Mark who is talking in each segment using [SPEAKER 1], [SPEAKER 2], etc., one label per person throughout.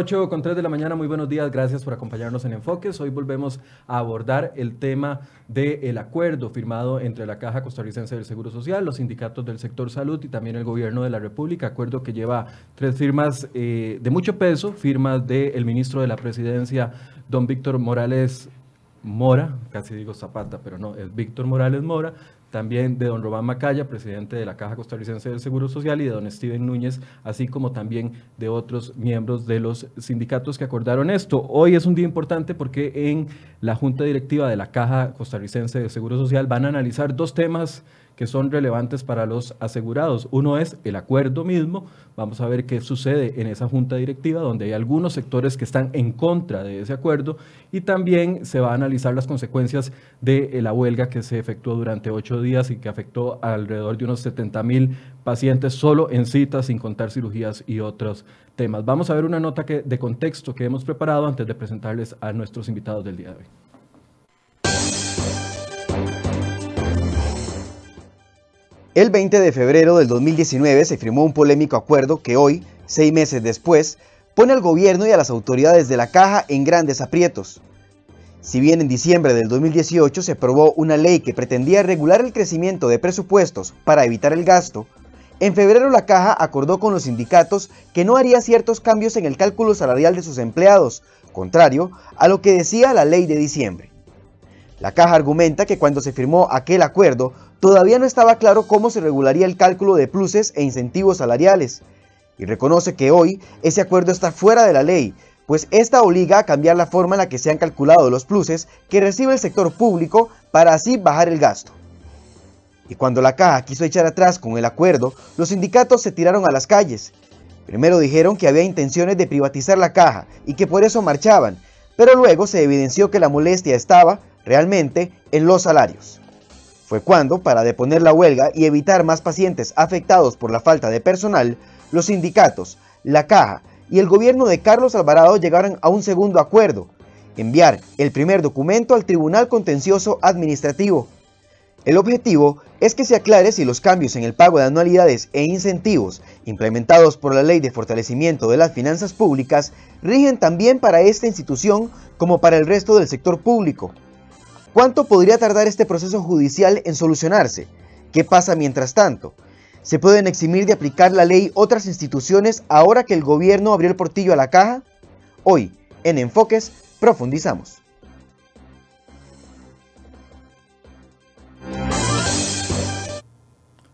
[SPEAKER 1] 8 con 3 de la mañana, muy buenos días, gracias por acompañarnos en Enfoques. Hoy volvemos a abordar el tema del acuerdo firmado entre la Caja Costarricense del Seguro Social, los sindicatos del sector salud y también el gobierno de la República, acuerdo que lleva tres firmas eh, de mucho peso, firmas del ministro de la Presidencia, don Víctor Morales Mora, casi digo Zapata, pero no, es Víctor Morales Mora, también de don Román Macaya, presidente de la Caja Costarricense del Seguro Social, y de don Steven Núñez, así como también de otros miembros de los sindicatos que acordaron esto. Hoy es un día importante porque en la Junta Directiva de la Caja Costarricense del Seguro Social van a analizar dos temas que son relevantes para los asegurados. Uno es el acuerdo mismo. Vamos a ver qué sucede en esa junta directiva, donde hay algunos sectores que están en contra de ese acuerdo. Y también se va a analizar las consecuencias de la huelga que se efectuó durante ocho días y que afectó alrededor de unos 70 mil pacientes solo en citas, sin contar cirugías y otros temas. Vamos a ver una nota de contexto que hemos preparado antes de presentarles a nuestros invitados del día de hoy.
[SPEAKER 2] El 20 de febrero del 2019 se firmó un polémico acuerdo que hoy, seis meses después, pone al gobierno y a las autoridades de la caja en grandes aprietos. Si bien en diciembre del 2018 se aprobó una ley que pretendía regular el crecimiento de presupuestos para evitar el gasto, en febrero la caja acordó con los sindicatos que no haría ciertos cambios en el cálculo salarial de sus empleados, contrario a lo que decía la ley de diciembre. La caja argumenta que cuando se firmó aquel acuerdo todavía no estaba claro cómo se regularía el cálculo de pluses e incentivos salariales, y reconoce que hoy ese acuerdo está fuera de la ley, pues esta obliga a cambiar la forma en la que se han calculado los pluses que recibe el sector público para así bajar el gasto. Y cuando la caja quiso echar atrás con el acuerdo, los sindicatos se tiraron a las calles. Primero dijeron que había intenciones de privatizar la caja y que por eso marchaban, pero luego se evidenció que la molestia estaba, realmente, en los salarios. Fue cuando, para deponer la huelga y evitar más pacientes afectados por la falta de personal, los sindicatos, la caja y el gobierno de Carlos Alvarado llegaron a un segundo acuerdo, enviar el primer documento al Tribunal Contencioso Administrativo. El objetivo es que se aclare si los cambios en el pago de anualidades e incentivos implementados por la Ley de Fortalecimiento de las Finanzas Públicas rigen también para esta institución como para el resto del sector público. ¿Cuánto podría tardar este proceso judicial en solucionarse? ¿Qué pasa mientras tanto? ¿Se pueden eximir de aplicar la ley otras instituciones ahora que el gobierno abrió el portillo a la caja? Hoy, en Enfoques, profundizamos.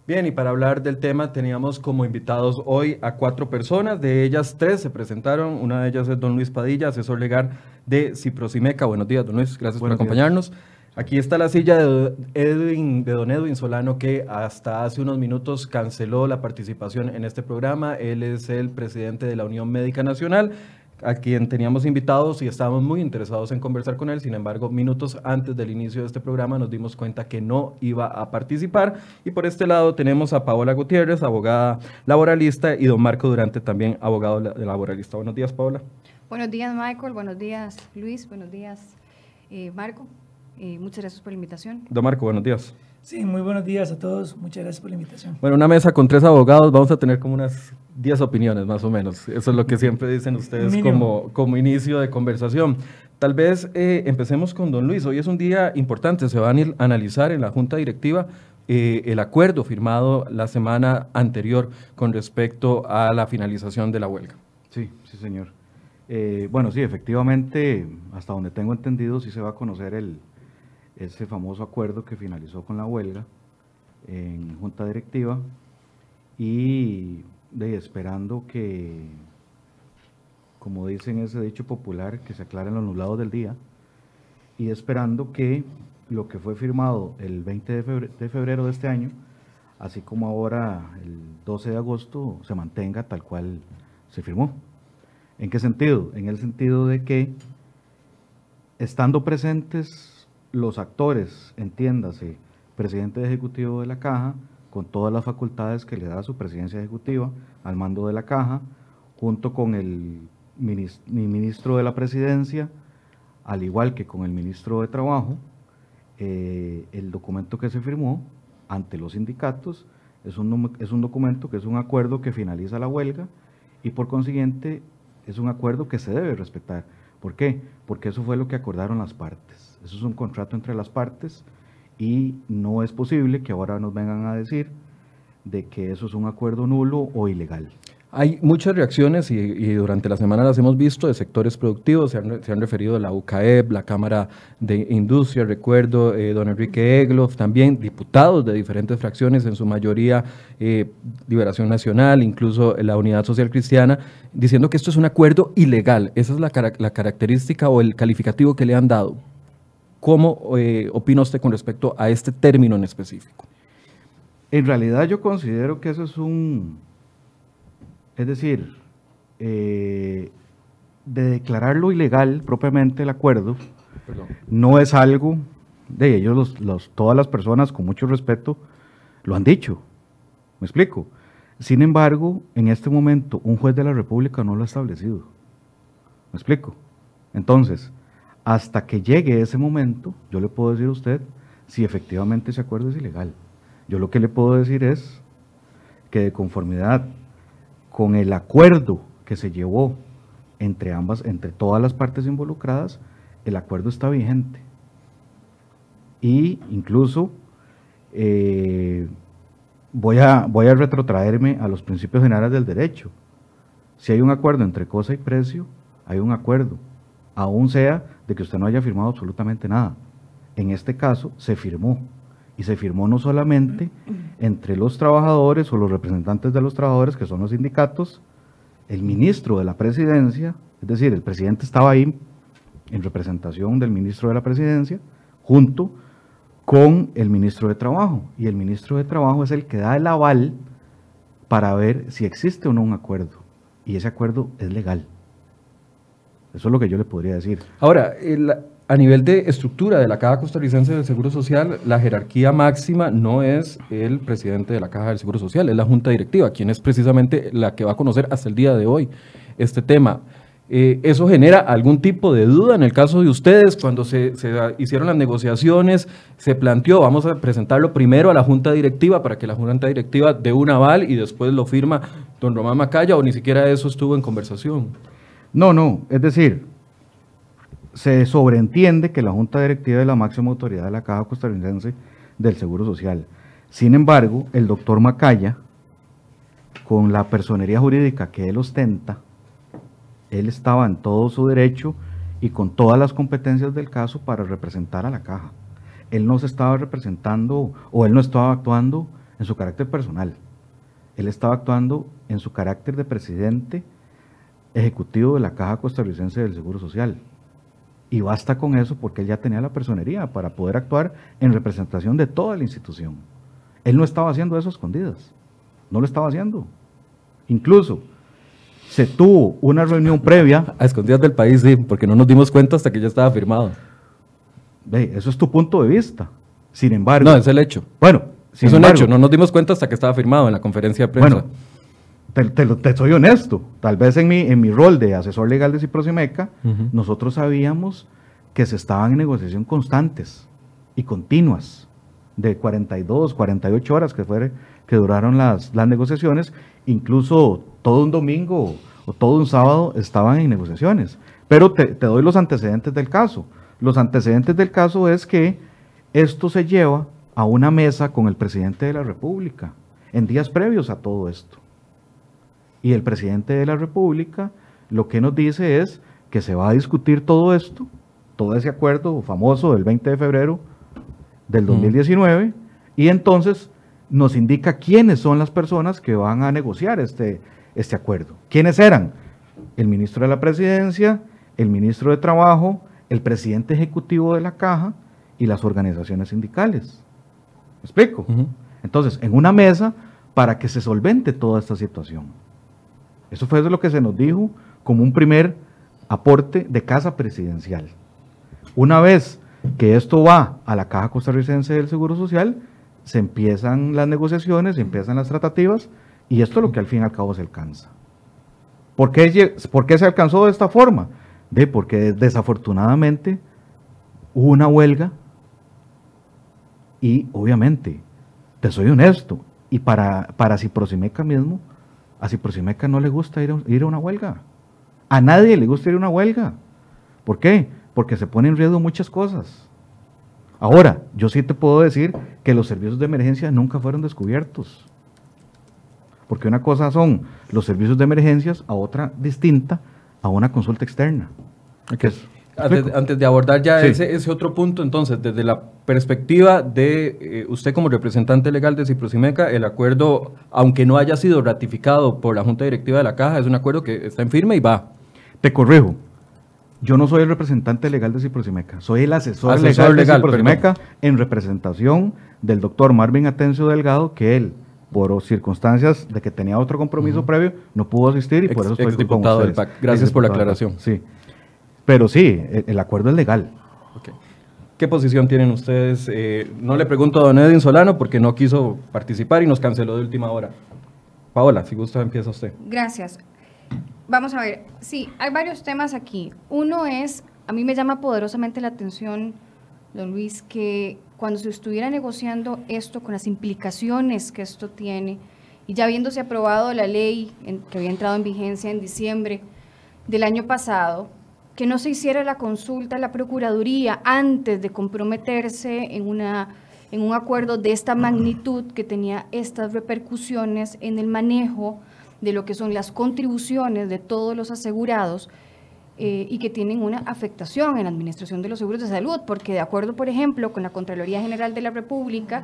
[SPEAKER 1] Bien, y para hablar del tema teníamos como invitados hoy a cuatro personas, de ellas tres se presentaron, una de ellas es don Luis Padilla, asesor legal de Ciprosimeca. Buenos días, don Luis, gracias por acompañarnos. Aquí está la silla de, Edwin, de don Edwin Solano, que hasta hace unos minutos canceló la participación en este programa. Él es el presidente de la Unión Médica Nacional a quien teníamos invitados y estábamos muy interesados en conversar con él. Sin embargo, minutos antes del inicio de este programa nos dimos cuenta que no iba a participar. Y por este lado tenemos a Paola Gutiérrez, abogada laboralista, y don Marco Durante, también abogado laboralista. Buenos días, Paola.
[SPEAKER 3] Buenos días, Michael. Buenos días, Luis. Buenos días, eh, Marco. Eh, muchas gracias por la invitación.
[SPEAKER 1] Don Marco, buenos días.
[SPEAKER 4] Sí, muy buenos días a todos. Muchas gracias por la invitación.
[SPEAKER 1] Bueno, una mesa con tres abogados, vamos a tener como unas 10 opiniones más o menos. Eso es lo que siempre dicen ustedes como, como inicio de conversación. Tal vez eh, empecemos con don Luis. Hoy es un día importante, se va a analizar en la Junta Directiva eh, el acuerdo firmado la semana anterior con respecto a la finalización de la huelga.
[SPEAKER 5] Sí, sí, señor. Eh, bueno, sí, efectivamente, hasta donde tengo entendido, sí se va a conocer el, ese famoso acuerdo que finalizó con la huelga en junta directiva y de, esperando que, como dicen ese dicho popular, que se aclaren los nublados del día y esperando que lo que fue firmado el 20 de febrero, de febrero de este año, así como ahora el 12 de agosto, se mantenga tal cual se firmó. ¿En qué sentido? En el sentido de que estando presentes los actores, entiéndase, presidente ejecutivo de la caja, con todas las facultades que le da su presidencia ejecutiva al mando de la caja, junto con el ministro de la presidencia, al igual que con el ministro de Trabajo, eh, el documento que se firmó ante los sindicatos es un, es un documento que es un acuerdo que finaliza la huelga y por consiguiente es un acuerdo que se debe respetar. ¿Por qué? Porque eso fue lo que acordaron las partes. Eso es un contrato entre las partes y no es posible que ahora nos vengan a decir de que eso es un acuerdo nulo o ilegal.
[SPEAKER 1] Hay muchas reacciones y, durante la semana las hemos visto de sectores productivos, se han, referido a la UCAEP, la Cámara de Industria, recuerdo, eh, don Enrique Egloff, también diputados de diferentes fracciones, en su mayoría eh, Liberación Nacional, incluso la Unidad Social Cristiana, diciendo que esto es un acuerdo ilegal. Esa es la característica o el calificativo que le han dado. ¿Cómo eh, opina usted con respecto a este término en específico?
[SPEAKER 5] En realidad yo considero que eso es un es decir, eh, de declararlo ilegal propiamente el acuerdo, no es algo de ellos, los, todas las personas con mucho respeto lo han dicho. ¿Me explico? Sin embargo, en este momento un juez de la República no lo ha establecido. ¿Me explico? Entonces, hasta que llegue ese momento, yo le puedo decir a usted si efectivamente ese acuerdo es ilegal. Yo lo que le puedo decir es que de conformidad con el acuerdo que se llevó entre ambas, entre todas las partes involucradas, el acuerdo está vigente. Y incluso eh, voy, a, voy a retrotraerme a los principios generales del derecho. Si hay un acuerdo entre cosa y precio, hay un acuerdo, aún sea de que usted no haya firmado absolutamente nada. En este caso se firmó y se firmó no solamente entre los trabajadores o los representantes de los trabajadores, que son los sindicatos, el ministro de la presidencia, es decir, el presidente estaba ahí en representación del ministro de la presidencia, junto con el ministro de Trabajo. Y el ministro de Trabajo es el que da el aval para ver si existe o no un acuerdo. Y ese acuerdo es legal. Eso es lo que yo le podría decir.
[SPEAKER 1] Ahora, a nivel de estructura de la Caja Costarricense del Seguro Social, la jerarquía máxima no es el presidente de la Caja del Seguro Social, es la Junta Directiva, quien es precisamente la que va a conocer hasta el día de hoy este tema. Eh, ¿Eso genera algún tipo de duda en el caso de ustedes? Cuando se, hicieron las negociaciones, se planteó, vamos a presentarlo primero a la Junta Directiva para que la Junta Directiva dé un aval y después lo firma don Román Macaya o ni siquiera eso estuvo en conversación.
[SPEAKER 5] No, no, es decir, se sobreentiende que la Junta Directiva es la máxima autoridad de la Caja Costarricense del Seguro Social. Sin embargo, el doctor Macaya, con la personería jurídica que él ostenta, él estaba en todo su derecho y con todas las competencias del caso para representar a la caja. Él no se estaba representando o él no estaba actuando en su carácter personal. Él estaba actuando en su carácter de presidente ejecutivo de la Caja Costarricense del Seguro Social. Y basta con eso porque él ya tenía la personería para poder actuar en representación de toda la institución. Él no estaba haciendo eso a escondidas. No lo estaba haciendo. Incluso se tuvo una reunión previa.
[SPEAKER 1] A escondidas del país, sí, porque no nos dimos cuenta hasta que ya estaba firmado.
[SPEAKER 5] Ve, eso es tu punto de vista. Sin embargo.
[SPEAKER 1] No, es el hecho.
[SPEAKER 5] Bueno,
[SPEAKER 1] es un hecho. No nos dimos cuenta hasta que estaba firmado en la conferencia de prensa. Bueno,
[SPEAKER 5] te, soy honesto, tal vez en mi, en mi rol de asesor legal de Ciprosimeca, nosotros sabíamos que se estaban en negociación constantes y continuas, de 42, 48 horas que, fue, que duraron las, las negociaciones, incluso todo un domingo o todo un sábado estaban en negociaciones. Pero te, te doy los antecedentes del caso. Los antecedentes del caso es que esto se lleva a una mesa con el presidente de la República en días previos a todo esto. Y el presidente de la República lo que nos dice es que se va a discutir todo esto, todo ese acuerdo famoso del 20 de febrero del 2019, y entonces nos indica quiénes son las personas que van a negociar este, este acuerdo. ¿Quiénes eran? El ministro de la Presidencia, el ministro de Trabajo, el presidente ejecutivo de la Caja y las organizaciones sindicales. ¿Me explico? Entonces, en una mesa para que se solvente toda esta situación. Eso fue lo que se nos dijo como un primer aporte de casa presidencial. Una vez que esto va a la Caja Costarricense del Seguro Social, se empiezan las negociaciones, se empiezan las tratativas, y esto es lo que al fin y al cabo se alcanza. ¿Por qué, ¿Por qué se alcanzó de esta forma? De porque desafortunadamente hubo una huelga y obviamente, te soy honesto, y para, para Ciprosimeca mismo, a Ciprosimeca no le gusta ir a, ir a una huelga. A nadie le gusta ir a una huelga. ¿Por qué? Porque se ponen en riesgo muchas cosas. Ahora, yo sí te puedo decir que los servicios de emergencia nunca fueron descubiertos. Porque una cosa son los servicios de emergencias, a otra distinta, a una consulta externa.
[SPEAKER 1] Okay. Antes, de abordar ya ese, otro punto, entonces, desde la perspectiva de eh, usted como representante legal de Ciprosimeca, el acuerdo, aunque no haya sido ratificado por la Junta Directiva de la Caja, es un acuerdo que está en firme y va.
[SPEAKER 5] Te corrijo, yo no soy el representante legal de Ciprosimeca, soy el asesor, legal, de Ciprosimeca en representación del doctor Marvin Atencio Delgado, que él, por circunstancias de que tenía otro compromiso previo, no pudo asistir y por eso estoy
[SPEAKER 1] con ustedes. Gracias por la aclaración.
[SPEAKER 5] Sí. Pero sí, el, acuerdo es legal.
[SPEAKER 1] ¿Qué posición tienen ustedes? Eh, no le pregunto a don Edwin Solano porque no quiso participar y nos canceló de última hora. Paola, si gusta, empieza usted.
[SPEAKER 3] Gracias. Vamos a ver, sí, hay varios temas aquí. Uno es, a mí me llama poderosamente la atención, don Luis, que cuando se estuviera negociando esto con las implicaciones que esto tiene, y ya habiéndose aprobado la ley que había entrado en vigencia en diciembre del año pasado, que no se hiciera la consulta a la Procuraduría antes de comprometerse en, una, en un acuerdo de esta magnitud que tenía estas repercusiones en el manejo de lo que son las contribuciones de todos los asegurados eh, y que tienen una afectación en la administración de los seguros de salud, porque de acuerdo, por ejemplo, con la Contraloría General de la República,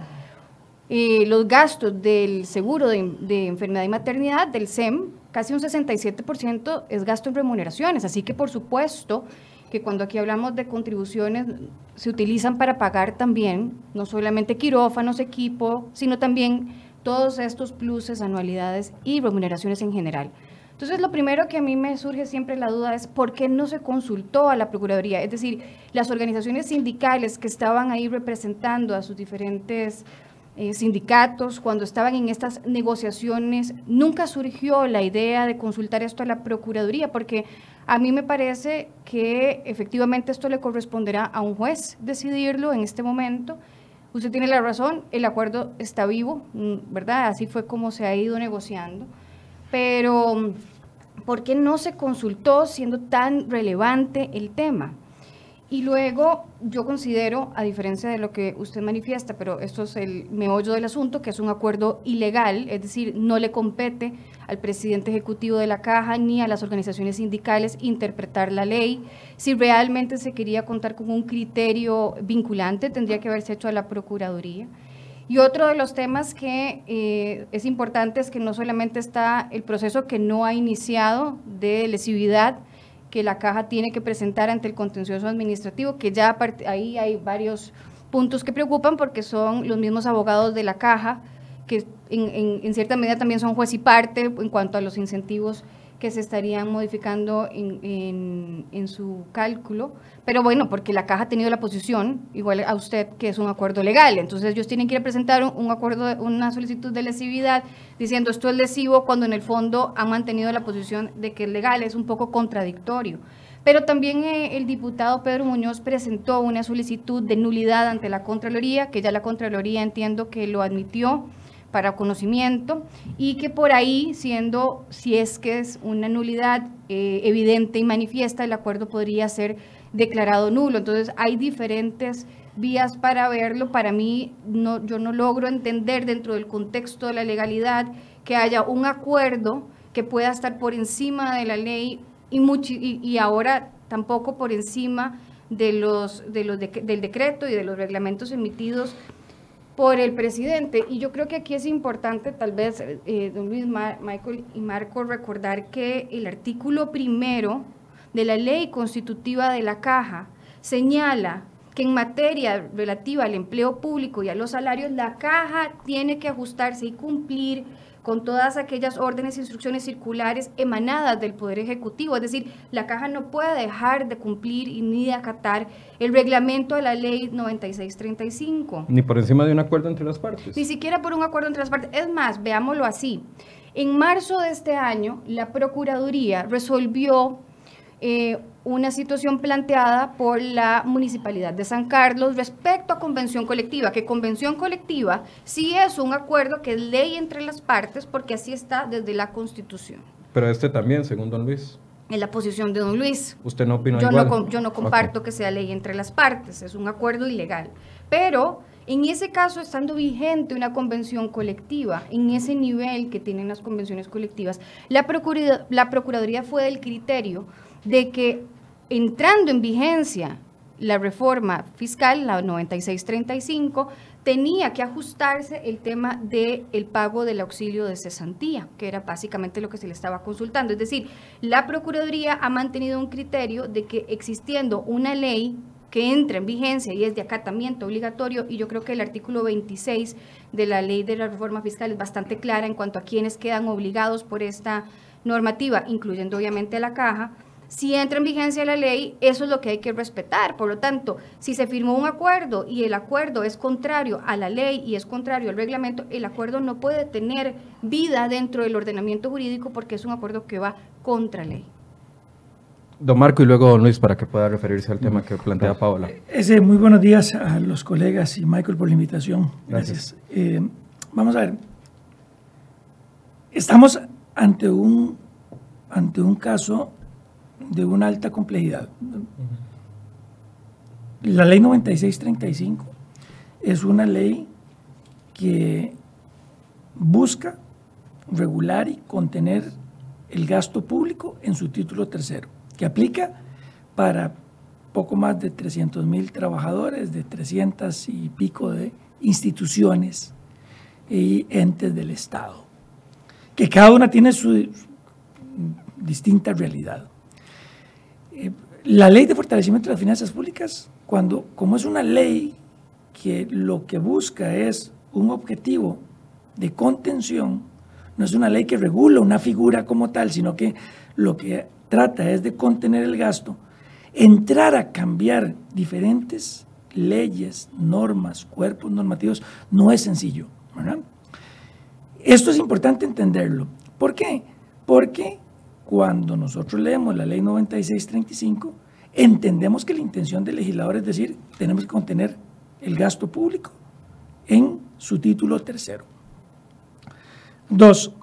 [SPEAKER 3] eh, los gastos del seguro de, de enfermedad y maternidad del SEM casi un 67% es gasto en remuneraciones, así que por supuesto que cuando aquí hablamos de contribuciones se utilizan para pagar también no solamente quirófanos, equipo, sino también todos estos pluses, anualidades y remuneraciones en general. Entonces, lo primero que a mí me surge siempre la duda es por qué no se consultó a la Procuraduría. Es decir, las organizaciones sindicales que estaban ahí representando a sus diferentes eh, sindicatos, cuando estaban en estas negociaciones, nunca surgió la idea de consultar esto a la Procuraduría, porque a mí me parece que efectivamente esto le corresponderá a un juez decidirlo en este momento. Usted tiene la razón, el acuerdo está vivo, mm, ¿verdad? Así fue como se ha ido negociando. Pero, ¿por qué no se consultó siendo tan relevante el tema? Y luego yo considero, a diferencia de lo que usted manifiesta, pero esto es el meollo del asunto, que es un acuerdo ilegal, es decir, no le compete al presidente ejecutivo de la caja ni a las organizaciones sindicales interpretar la ley. Si realmente se quería contar con un criterio vinculante, tendría que haberse hecho a la Procuraduría. Y otro de los temas que eh, es importante es que no solamente está el proceso que no ha iniciado de lesividad, que la caja tiene que presentar ante el contencioso administrativo, que ya ahí hay varios puntos que preocupan porque son los mismos abogados de la caja, que en, cierta medida también son juez y parte en cuanto a los incentivos que se estarían modificando en, en, su cálculo, pero bueno, porque la caja ha tenido la posición, igual a usted, que es un acuerdo legal, entonces ellos tienen que ir a presentar un, acuerdo, una solicitud de lesividad diciendo esto es lesivo cuando en el fondo han mantenido la posición de que es legal, es un poco contradictorio. Pero también eh, el diputado Pedro Muñoz presentó una solicitud de nulidad ante la Contraloría, que ya la Contraloría entiendo que lo admitió, para conocimiento y que por ahí, siendo, si es que es una nulidad eh, evidente y manifiesta, el acuerdo podría ser declarado nulo. Entonces hay diferentes vías para verlo. Para mí, no, yo no logro entender dentro del contexto de la legalidad que haya un acuerdo que pueda estar por encima de la ley y, y, ahora tampoco por encima de los, de los del decreto y de los reglamentos emitidos por el presidente. Y yo creo que aquí es importante, tal vez, eh, don Luis, Michael y Marco, recordar que el artículo primero de la ley constitutiva de la Caja señala que en materia relativa al empleo público y a los salarios, la Caja tiene que ajustarse y cumplir con todas aquellas órdenes e instrucciones circulares emanadas del Poder Ejecutivo. Es decir, la Caja no puede dejar de cumplir y ni de acatar el reglamento de la Ley 9635.
[SPEAKER 1] Ni por encima de un acuerdo entre las partes.
[SPEAKER 3] Ni siquiera por un acuerdo entre las partes. Es más, veámoslo así. En marzo de este año, la Procuraduría resolvió eh, una situación planteada por la Municipalidad de San Carlos respecto a convención colectiva, que convención colectiva sí es un acuerdo que es ley entre las partes porque así está desde la Constitución.
[SPEAKER 1] Pero este también, según don Luis.
[SPEAKER 3] Es la posición de don Luis.
[SPEAKER 1] ¿Usted no opina
[SPEAKER 3] yo
[SPEAKER 1] igual?
[SPEAKER 3] No, yo no comparto que sea ley entre las partes, es un acuerdo ilegal. Pero en ese caso, estando vigente una convención colectiva, en ese nivel que tienen las convenciones colectivas, la, la Procuraduría fue del criterio de que entrando en vigencia la reforma fiscal, la 9635, tenía que ajustarse el tema del el pago del auxilio de cesantía, que era básicamente lo que se le estaba consultando. Es decir, la Procuraduría ha mantenido un criterio de que existiendo una ley que entra en vigencia y es de acatamiento obligatorio, y yo creo que el artículo 26 de la ley de la reforma fiscal es bastante clara en cuanto a quienes quedan obligados por esta normativa, incluyendo obviamente a la caja, si entra en vigencia la ley, eso es lo que hay que respetar. Por lo tanto, si se firmó un acuerdo y el acuerdo es contrario a la ley y es contrario al reglamento, el acuerdo no puede tener vida dentro del ordenamiento jurídico porque es un acuerdo que va contra ley.
[SPEAKER 1] Don Marco y luego don Luis para que pueda referirse al tema que plantea Paola.
[SPEAKER 4] Ese, muy buenos días a los colegas y Michael por la invitación. Gracias. Eh, vamos a ver. Estamos ante un, ante un caso de una alta complejidad. La ley 9635 es una ley que busca regular y contener el gasto público en su título tercero, que aplica para poco más de 300 mil trabajadores de 300 y pico de instituciones y entes del Estado, que cada una tiene su distinta realidad la ley de fortalecimiento de las finanzas públicas, cuando, como es una ley que lo que busca es un objetivo de contención, no es una ley que regula una figura como tal, sino que lo que trata es de contener el gasto, entrar a cambiar diferentes leyes, normas, cuerpos normativos, no es sencillo. Esto es importante entenderlo. ¿Por qué? Porque cuando nosotros leemos la ley 9635, entendemos que la intención del legislador es decir, tenemos que contener el gasto público en su título tercero. Dos,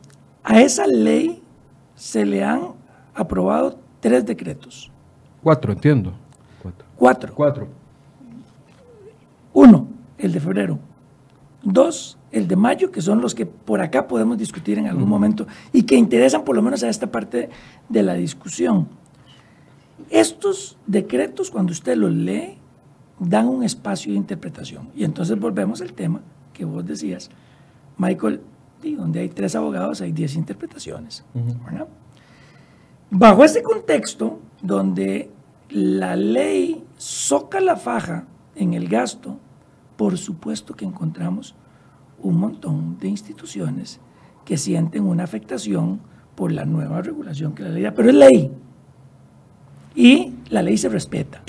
[SPEAKER 4] a esa ley se le han aprobado tres decretos.
[SPEAKER 1] Cuatro, entiendo.
[SPEAKER 4] Cuatro.
[SPEAKER 1] Cuatro.
[SPEAKER 4] Uno, el de febrero. Dos, el de mayo, que son los que por acá podemos discutir en algún momento y que interesan por lo menos a esta parte de la discusión. Estos decretos, cuando usted los lee, dan un espacio de interpretación. Y entonces volvemos al tema que vos decías, Michael, donde hay tres abogados hay diez interpretaciones. Bajo este contexto, donde la ley soca la faja en el gasto, por supuesto que encontramos un montón de instituciones que sienten una afectación por la nueva regulación que la ley da, pero es ley. Y la ley se respeta.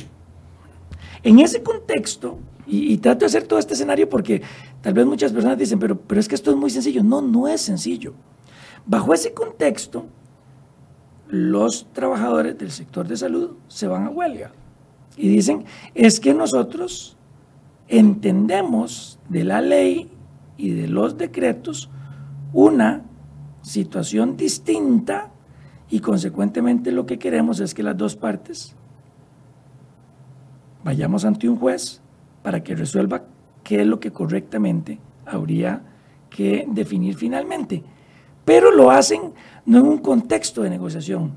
[SPEAKER 4] En ese contexto, y, trato de hacer todo este escenario porque tal vez muchas personas dicen, pero, pero es que esto es muy sencillo. No, no es sencillo. Bajo ese contexto, los trabajadores del sector de salud se van a huelga y dicen, es que nosotros entendemos de la ley y de los decretos una situación distinta y consecuentemente lo que queremos es que las dos partes vayamos ante un juez para que resuelva qué es lo que correctamente habría que definir finalmente. Pero lo hacen no en un contexto de negociación,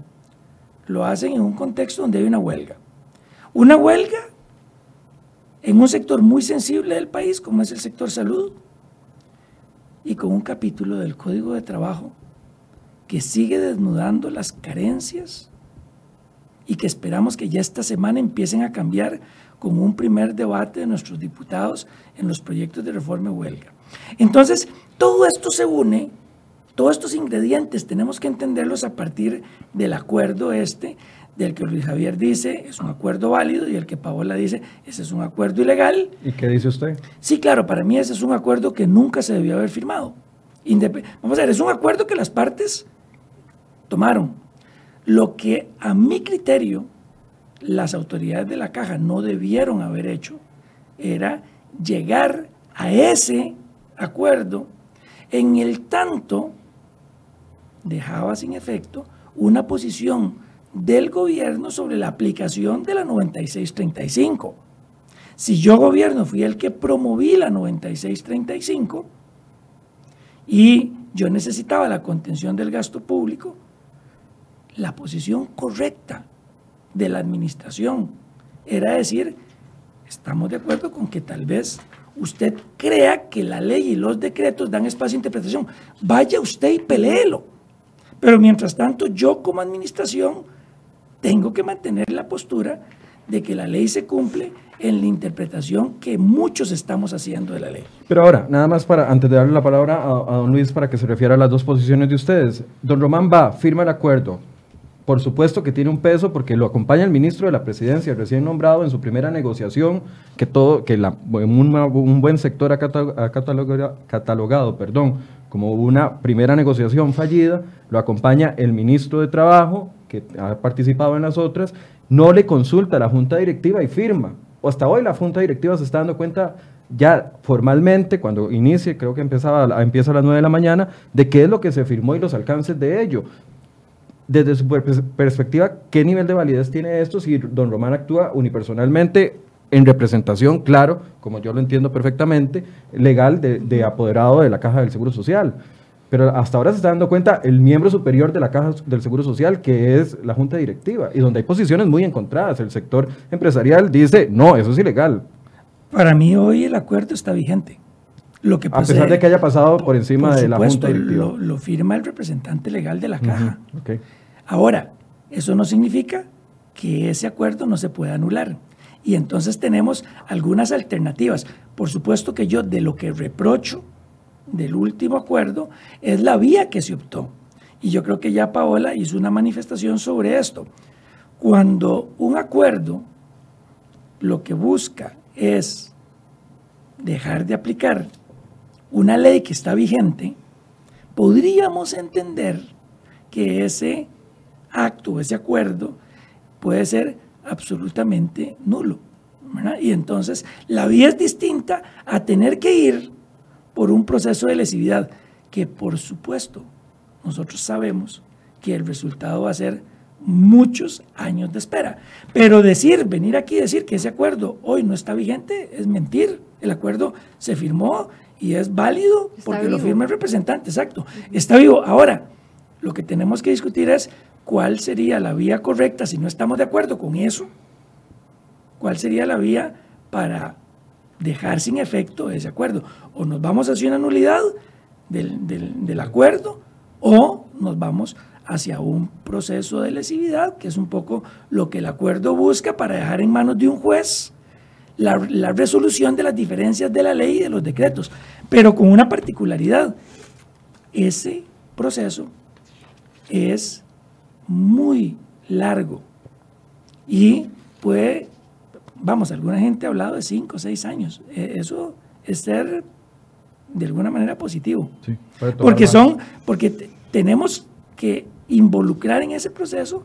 [SPEAKER 4] lo hacen en un contexto donde hay una huelga. Una huelga en un sector muy sensible del país como es el sector salud, y con un capítulo del Código de Trabajo que sigue desnudando las carencias y que esperamos que ya esta semana empiecen a cambiar con un primer debate de nuestros diputados en los proyectos de reforma y huelga. Entonces, todo esto se une, todos estos ingredientes tenemos que entenderlos a partir del acuerdo este del que Luis Javier dice es un acuerdo válido y el que Paola dice ese es un acuerdo ilegal.
[SPEAKER 1] ¿Y qué dice usted?
[SPEAKER 4] Sí, claro, para mí ese es un acuerdo que nunca se debió haber firmado. Vamos a ver, es un acuerdo que las partes tomaron. Lo que a mi criterio las autoridades de la caja no debieron haber hecho era llegar a ese acuerdo en el tanto dejaba sin efecto una posición del gobierno sobre la aplicación de la 9635. Si yo gobierno fui el que promoví la 9635 y yo necesitaba la contención del gasto público, la posición correcta de la administración era decir, estamos de acuerdo con que tal vez usted crea que la ley y los decretos dan espacio a interpretación. Vaya usted y peleelo. Pero mientras tanto, yo como administración tengo que mantener la postura de que la ley se cumple en la interpretación que muchos estamos haciendo de la ley.
[SPEAKER 1] Pero ahora, nada más para, antes de darle la palabra a, don Luis para que se refiera a las dos posiciones de ustedes. Don Román va, firma el acuerdo, por supuesto que tiene un peso porque lo acompaña el ministro de la Presidencia, recién nombrado en su primera negociación, que todo, que un, buen sector ha, catalogado, catalogado perdón, como una primera negociación fallida, lo acompaña el ministro de Trabajo, que ha participado en las otras, no le consulta a la Junta Directiva y firma. Hasta hoy la Junta Directiva se está dando cuenta ya formalmente, cuando inicie, creo que empezaba, empieza a las 9 de la mañana, de qué es lo que se firmó y los alcances de ello desde su perspectiva, ¿qué nivel de validez tiene esto si don Román actúa unipersonalmente en representación, claro, como yo lo entiendo perfectamente, legal de, apoderado de la Caja del Seguro Social? Pero hasta ahora se está dando cuenta el miembro superior de la Caja del Seguro Social, que es la Junta Directiva, y donde hay posiciones muy encontradas. El sector empresarial dice, no, eso es ilegal.
[SPEAKER 4] Para mí hoy el acuerdo está vigente.
[SPEAKER 1] Lo que a pesar de que haya pasado por encima de la Junta Directiva.
[SPEAKER 4] Lo, lo, firma el representante legal de la Caja. Ahora, eso no significa que ese acuerdo no se pueda anular. Y entonces tenemos algunas alternativas. Por supuesto que yo de lo que reprocho del último acuerdo es la vía que se optó. Y yo creo que ya Paola hizo una manifestación sobre esto. Cuando un acuerdo lo que busca es dejar de aplicar una ley que está vigente, podríamos entender que ese acto, ese acuerdo, puede ser absolutamente nulo. Y entonces la vía es distinta a tener que ir por un proceso de lesividad que por supuesto nosotros sabemos que el resultado va a ser muchos años de espera. Pero decir, venir aquí y decir que ese acuerdo hoy no está vigente es mentir. El acuerdo se firmó y es válido porque lo firma el representante, exacto. Está vivo. Ahora, lo que tenemos que discutir es cuál sería la vía correcta si no estamos de acuerdo con eso. ¿Cuál sería la vía para dejar sin efecto ese acuerdo? O nos vamos hacia una nulidad del, acuerdo o nos vamos hacia un proceso de lesividad, que es un poco lo que el acuerdo busca para dejar en manos de un juez la, la, resolución de las diferencias de la ley y de los decretos, pero con una particularidad. Ese proceso es muy largo y puede, vamos, alguna gente ha hablado de cinco o seis años. E, eso es ser de alguna manera positivo. porque son, porque tenemos que involucrar en ese proceso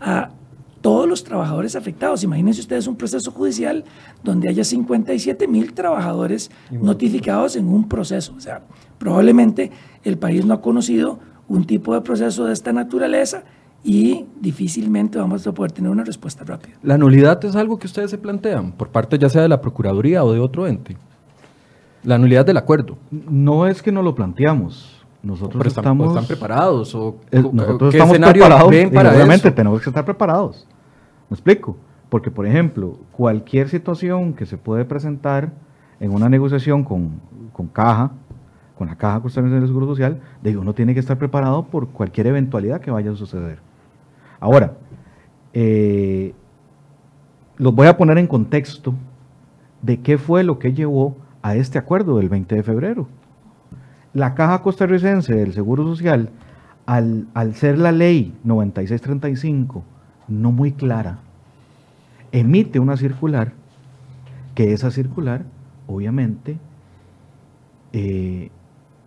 [SPEAKER 4] a todos los trabajadores afectados. Imagínense ustedes un proceso judicial donde haya 57 mil trabajadores notificados en un proceso. O sea, probablemente el país no ha conocido un tipo de proceso de esta naturaleza y difícilmente vamos a poder tener una respuesta rápida.
[SPEAKER 1] ¿La nulidad es algo que ustedes se plantean por parte ya sea de la Procuraduría o de otro ente? La nulidad del acuerdo.
[SPEAKER 5] No es que no lo planteamos. Nosotros estamos,
[SPEAKER 1] están preparados o
[SPEAKER 5] nosotros estamos preparados para obviamente tenemos que estar preparados. ¿Me explico? Porque por ejemplo, cualquier situación que se puede presentar en una negociación con, con caja con la Caja Costarricense del Seguro Social, de uno tiene que estar preparado por cualquier eventualidad que vaya a suceder. Ahora, eh, los voy a poner en contexto de qué fue lo que llevó a este acuerdo del 20 de febrero. La Caja Costarricense del Seguro Social, al, al ser la ley 9635 no muy clara, emite una circular, que esa circular, obviamente, eh,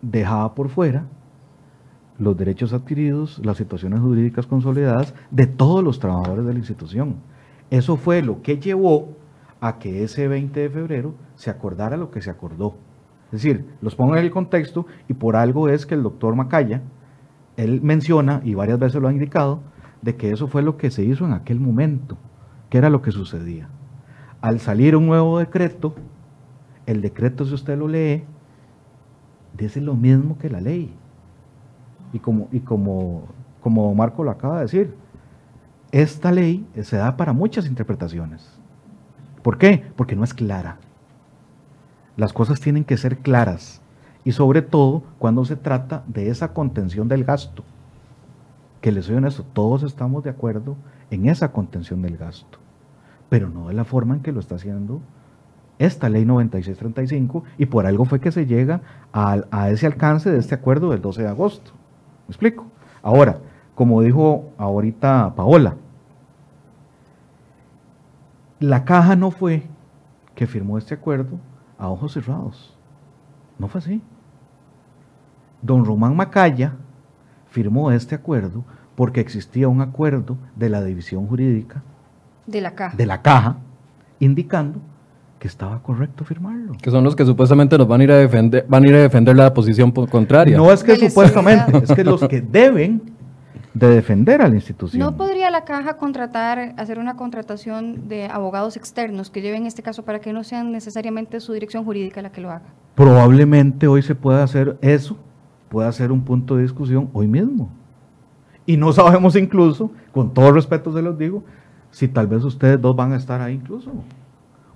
[SPEAKER 5] dejaba por fuera los derechos adquiridos, las situaciones jurídicas consolidadas de todos los trabajadores de la institución. Eso fue lo que llevó a que ese 20 de febrero se acordara lo que se acordó. Es decir, los pongo en el contexto y por algo es que el doctor Macaya, él menciona, y varias veces lo ha indicado, de que eso fue lo que se hizo en aquel momento, que era lo que sucedía. Al salir un nuevo decreto, el decreto, si usted lo lee, dice lo mismo que la ley. Y como, y como, como Marco lo acaba de decir, esta ley se da para muchas interpretaciones. ¿Por qué? Porque no es clara. Las cosas tienen que ser claras. Y sobre todo cuando se trata de esa contención del gasto. Que les soy honesto, todos estamos de acuerdo en esa contención del gasto. Pero no de la forma en que lo está haciendo esta ley 9635 y por algo fue que se llega a, a ese alcance de este acuerdo del 12 de agosto. ¿Me explico? Ahora, como dijo ahorita Paola, la caja no fue que firmó este acuerdo a ojos cerrados. No fue así. Don Román Macaya firmó este acuerdo porque existía un acuerdo de la división jurídica
[SPEAKER 3] de la caja,
[SPEAKER 5] de la caja indicando que estaba correcto firmarlo.
[SPEAKER 1] Que son los que supuestamente nos van a ir a defender, van a ir a defender la posición contraria.
[SPEAKER 5] No es que supuestamente, es que los que deben de defender a la institución.
[SPEAKER 3] ¿No podría la caja contratar, hacer una contratación de abogados externos que lleven este caso para que no sean necesariamente su dirección jurídica la que lo haga?
[SPEAKER 5] Probablemente hoy se pueda hacer eso, pueda ser un punto de discusión hoy mismo. Y no sabemos incluso, con todo respeto se los digo, si tal vez ustedes dos van a estar ahí incluso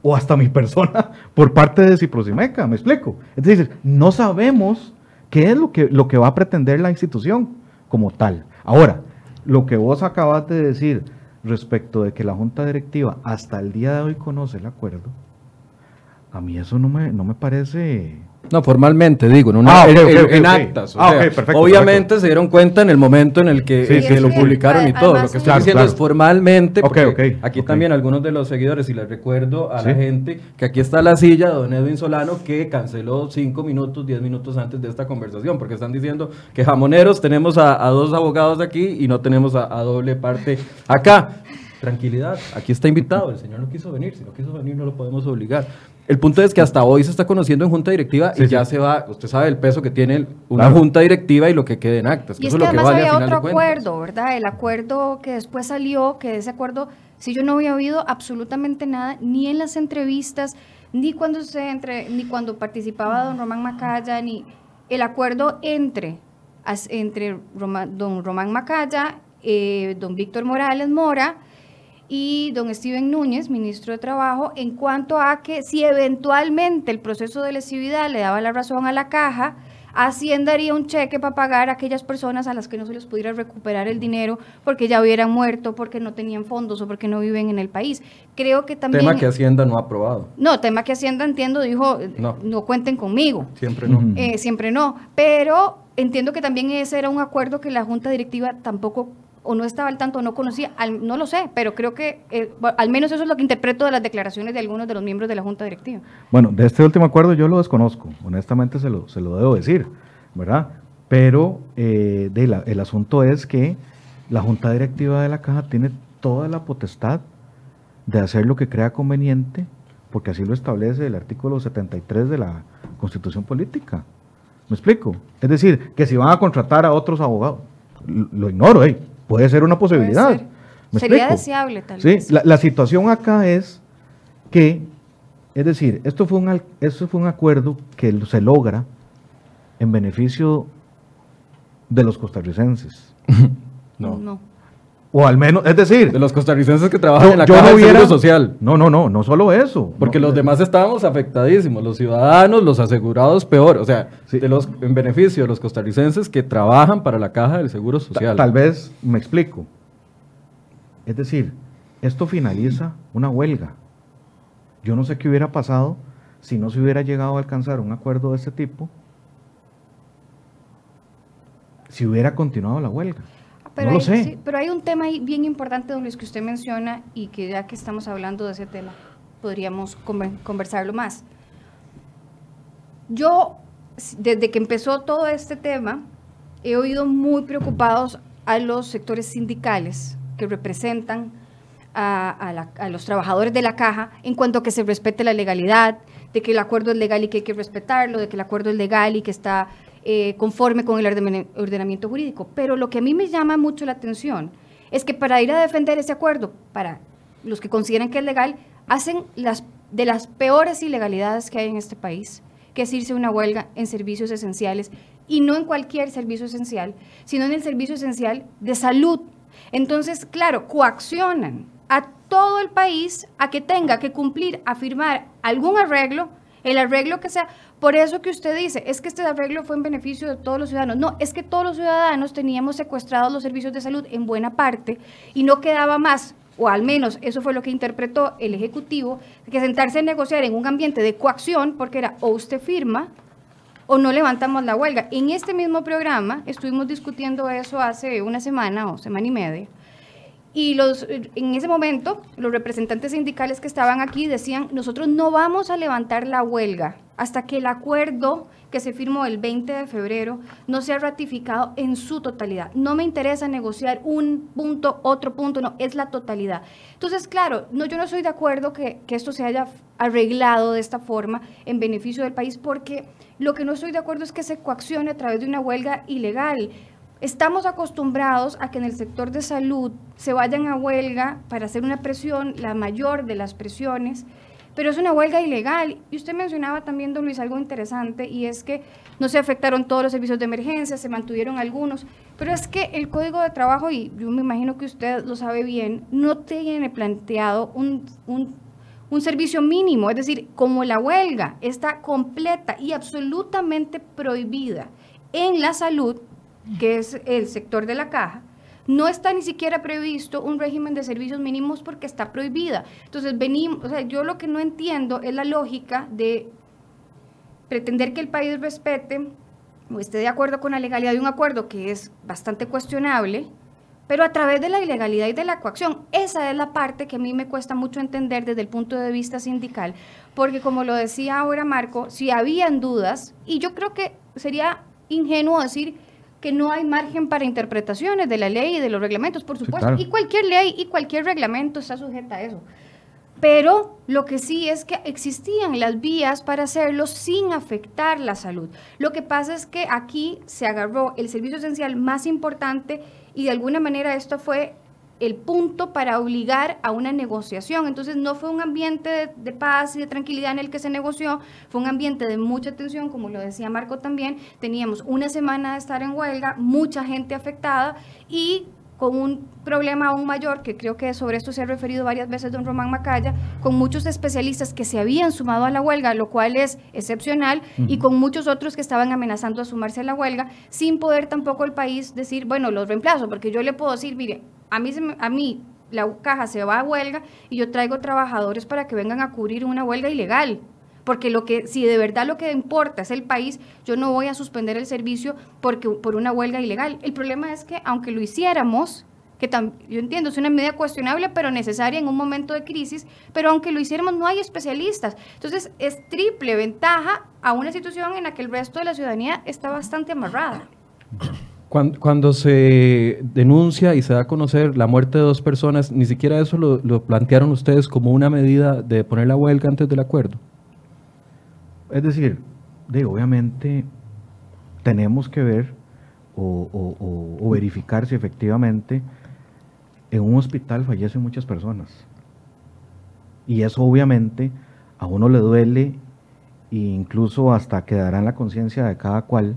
[SPEAKER 5] o hasta mi persona por parte de Ciprosimeca, ¿me explico? Es decir, no sabemos qué es lo que, lo que va a pretender la institución como tal. Ahora, lo que vos acabas de decir respecto de que la Junta Directiva hasta el día de hoy conoce el acuerdo, a mí eso no me, no me parece
[SPEAKER 1] no, formalmente digo, en, una, ah, en, actas. Ah, obviamente se dieron cuenta en el momento en el que, lo publicaron y todo. Lo que estoy diciendo es formalmente, porque aquí también algunos de los seguidores, y les recuerdo a la gente que aquí está la silla de don Edwin Solano que canceló cinco minutos, diez minutos antes de esta conversación, porque están diciendo que jamoneros tenemos a, dos abogados aquí y no tenemos a, a doble parte acá. Tranquilidad, aquí está invitado, el señor no quiso venir, si no quiso venir no lo podemos obligar. El punto es que hasta hoy se está conociendo en junta directiva y ya se va, usted sabe el peso que tiene una junta directiva y lo que quede en actas.
[SPEAKER 3] y es que, además había otro acuerdo, ¿verdad? El acuerdo que después salió, que ese acuerdo, si yo no había oído absolutamente nada, ni en las entrevistas, ni cuando se entre, ni cuando participaba don Román Macaya, ni el acuerdo entre, entre don Román Macaya, eh, don Víctor Morales Mora, y don Steven Núñez, ministro de Trabajo, en cuanto a que si eventualmente el proceso de lesividad le daba la razón a la caja, Hacienda haría un cheque para pagar a aquellas personas a las que no se les pudiera recuperar el dinero porque ya hubieran muerto, porque no tenían fondos o porque no viven en el país. Creo que también...
[SPEAKER 1] Tema que Hacienda no ha aprobado.
[SPEAKER 3] No, tema que Hacienda, entiendo, dijo, no, no cuenten conmigo.
[SPEAKER 1] Siempre no.
[SPEAKER 3] Eh, siempre no. Pero entiendo que también ese era un acuerdo que la Junta Directiva tampoco o no estaba al tanto no conocía, no lo sé, pero creo que eh, al menos eso es lo que interpreto de las declaraciones de algunos de los miembros de la Junta Directiva.
[SPEAKER 5] Bueno, de este último acuerdo yo lo desconozco, honestamente se lo, se lo debo decir, ¿verdad? Pero eh, el asunto es que la Junta Directiva de la Caja tiene toda la potestad de hacer lo que crea conveniente, porque así lo establece el artículo 73 de la Constitución Política. ¿Me explico? Es decir, que si van a contratar a otros abogados, lo, ignoro, ¿eh? Puede ser una posibilidad.
[SPEAKER 3] Sería deseable tal
[SPEAKER 5] ¿Sí? vez. La, la, situación acá es que, es decir, esto fue, un, esto fue un acuerdo que se logra en beneficio de los costarricenses.
[SPEAKER 3] no. no.
[SPEAKER 5] O al menos, es decir,
[SPEAKER 1] de los costarricenses que trabajan en la caja no social.
[SPEAKER 5] No, no, no, no solo eso.
[SPEAKER 1] Porque los demás estábamos afectadísimos, los ciudadanos, los asegurados peor, o sea, de los en beneficio de los costarricenses que trabajan para la caja del Seguro Social.
[SPEAKER 5] tal vez me explico. Es decir, esto finaliza una huelga. Yo no sé qué hubiera pasado si no se hubiera llegado a alcanzar un acuerdo de este tipo, si hubiera continuado la huelga.
[SPEAKER 3] Pero, hay, pero hay un tema ahí bien importante, don Luis, que usted menciona y que ya que estamos hablando de ese tema, podríamos conversarlo más. Yo, desde que empezó todo este tema, he oído muy preocupados a los sectores sindicales que representan a, a, los trabajadores de la caja en cuanto a que se respete la legalidad, de que el acuerdo es legal y que hay que respetarlo, de que el acuerdo es legal y que está eh, conforme con el ordenamiento jurídico. Pero lo que a mí me llama mucho la atención es que para ir a defender ese acuerdo, para los que consideran que es legal, hacen las de las peores ilegalidades que hay en este país, que es irse a una huelga en servicios esenciales y no en cualquier servicio esencial, sino en el servicio esencial de salud. Entonces, claro, coaccionan a todo el país a que tenga que cumplir, a firmar algún arreglo, el arreglo que sea. Por eso que usted dice, es que este arreglo fue en beneficio de todos los ciudadanos. No, es que todos los ciudadanos teníamos secuestrados los servicios de salud en buena parte y no quedaba más o al menos eso fue lo que interpretó el Ejecutivo, que sentarse a negociar en un ambiente de coacción, porque era o usted firma o no levantamos la huelga. En este mismo programa estuvimos discutiendo eso hace una semana o semana y media. Y los, en ese momento, los representantes sindicales que estaban aquí decían, nosotros no vamos a levantar la huelga hasta que el acuerdo que se firmó el 20 de febrero no sea ratificado en su totalidad. No me interesa negociar un punto, otro punto, no, es la totalidad. Entonces, claro, no, yo no estoy de acuerdo que, que esto se haya arreglado de esta forma en beneficio del país, porque lo que no estoy de acuerdo es que se coaccione a través de una huelga ilegal. Estamos acostumbrados a que en el sector de salud se vayan a huelga para hacer una presión, la mayor de las presiones, pero es una huelga ilegal. Y usted mencionaba también, don Luis, algo interesante, y es que no se afectaron todos los servicios de emergencia, se mantuvieron algunos, pero es que el Código de Trabajo, y yo me imagino que usted lo sabe bien, no tiene planteado un, un, un servicio mínimo, es decir, como la huelga está completa y absolutamente prohibida en la salud, que es el sector de la caja, no está ni siquiera previsto un régimen de servicios mínimos porque está prohibida. Entonces, venimos, yo lo que no entiendo es la lógica de pretender que el país respete o esté de acuerdo con la legalidad de un acuerdo que es bastante cuestionable, pero a través de la ilegalidad y de la coacción. Esa es la parte que a mí me cuesta mucho entender desde el punto de vista sindical, porque como lo decía ahora Marco, si habían dudas, y yo creo que sería ingenuo decir que no hay margen para interpretaciones de la ley y de los reglamentos, por supuesto. Y cualquier ley y cualquier reglamento está sujeta a eso. Pero lo que sí es que existían las vías para hacerlo sin afectar la salud. Lo que pasa es que aquí se agarró el servicio esencial más importante y de alguna manera esto fue el punto para obligar a una negociación. Entonces no fue un ambiente de, paz y de tranquilidad en el que se negoció, fue un ambiente de mucha tensión, como lo decía Marco también. Teníamos una semana de estar en huelga, mucha gente afectada y con un problema aún mayor, que creo que sobre esto se ha referido varias veces don Román Macaya, con muchos especialistas que se habían sumado a la huelga, lo cual es excepcional, y con muchos otros que estaban amenazando a sumarse a la huelga, sin poder tampoco el país decir, bueno, los reemplazo, porque yo le puedo decir, mire, a mí, a mí la caja se va a huelga y yo traigo trabajadores para que vengan a cubrir una huelga ilegal. Porque lo que, si de verdad lo que importa es el país, yo no voy a suspender el servicio porque, por una huelga ilegal. El problema es que aunque lo hiciéramos, que yo entiendo, es una medida cuestionable, pero necesaria en un momento de crisis, pero aunque lo hiciéramos, no hay especialistas. Entonces, es triple ventaja a una situación en la que el resto de la ciudadanía está bastante amarrada.
[SPEAKER 1] Cuando, se denuncia y se da a conocer la muerte de dos personas, ni siquiera eso lo, plantearon ustedes como una medida de poner la huelga antes del acuerdo.
[SPEAKER 5] Es decir, de, obviamente tenemos que ver o, verificar si efectivamente en un hospital fallecen muchas personas. Y eso obviamente a uno le duele e incluso hasta quedará en la conciencia de cada cual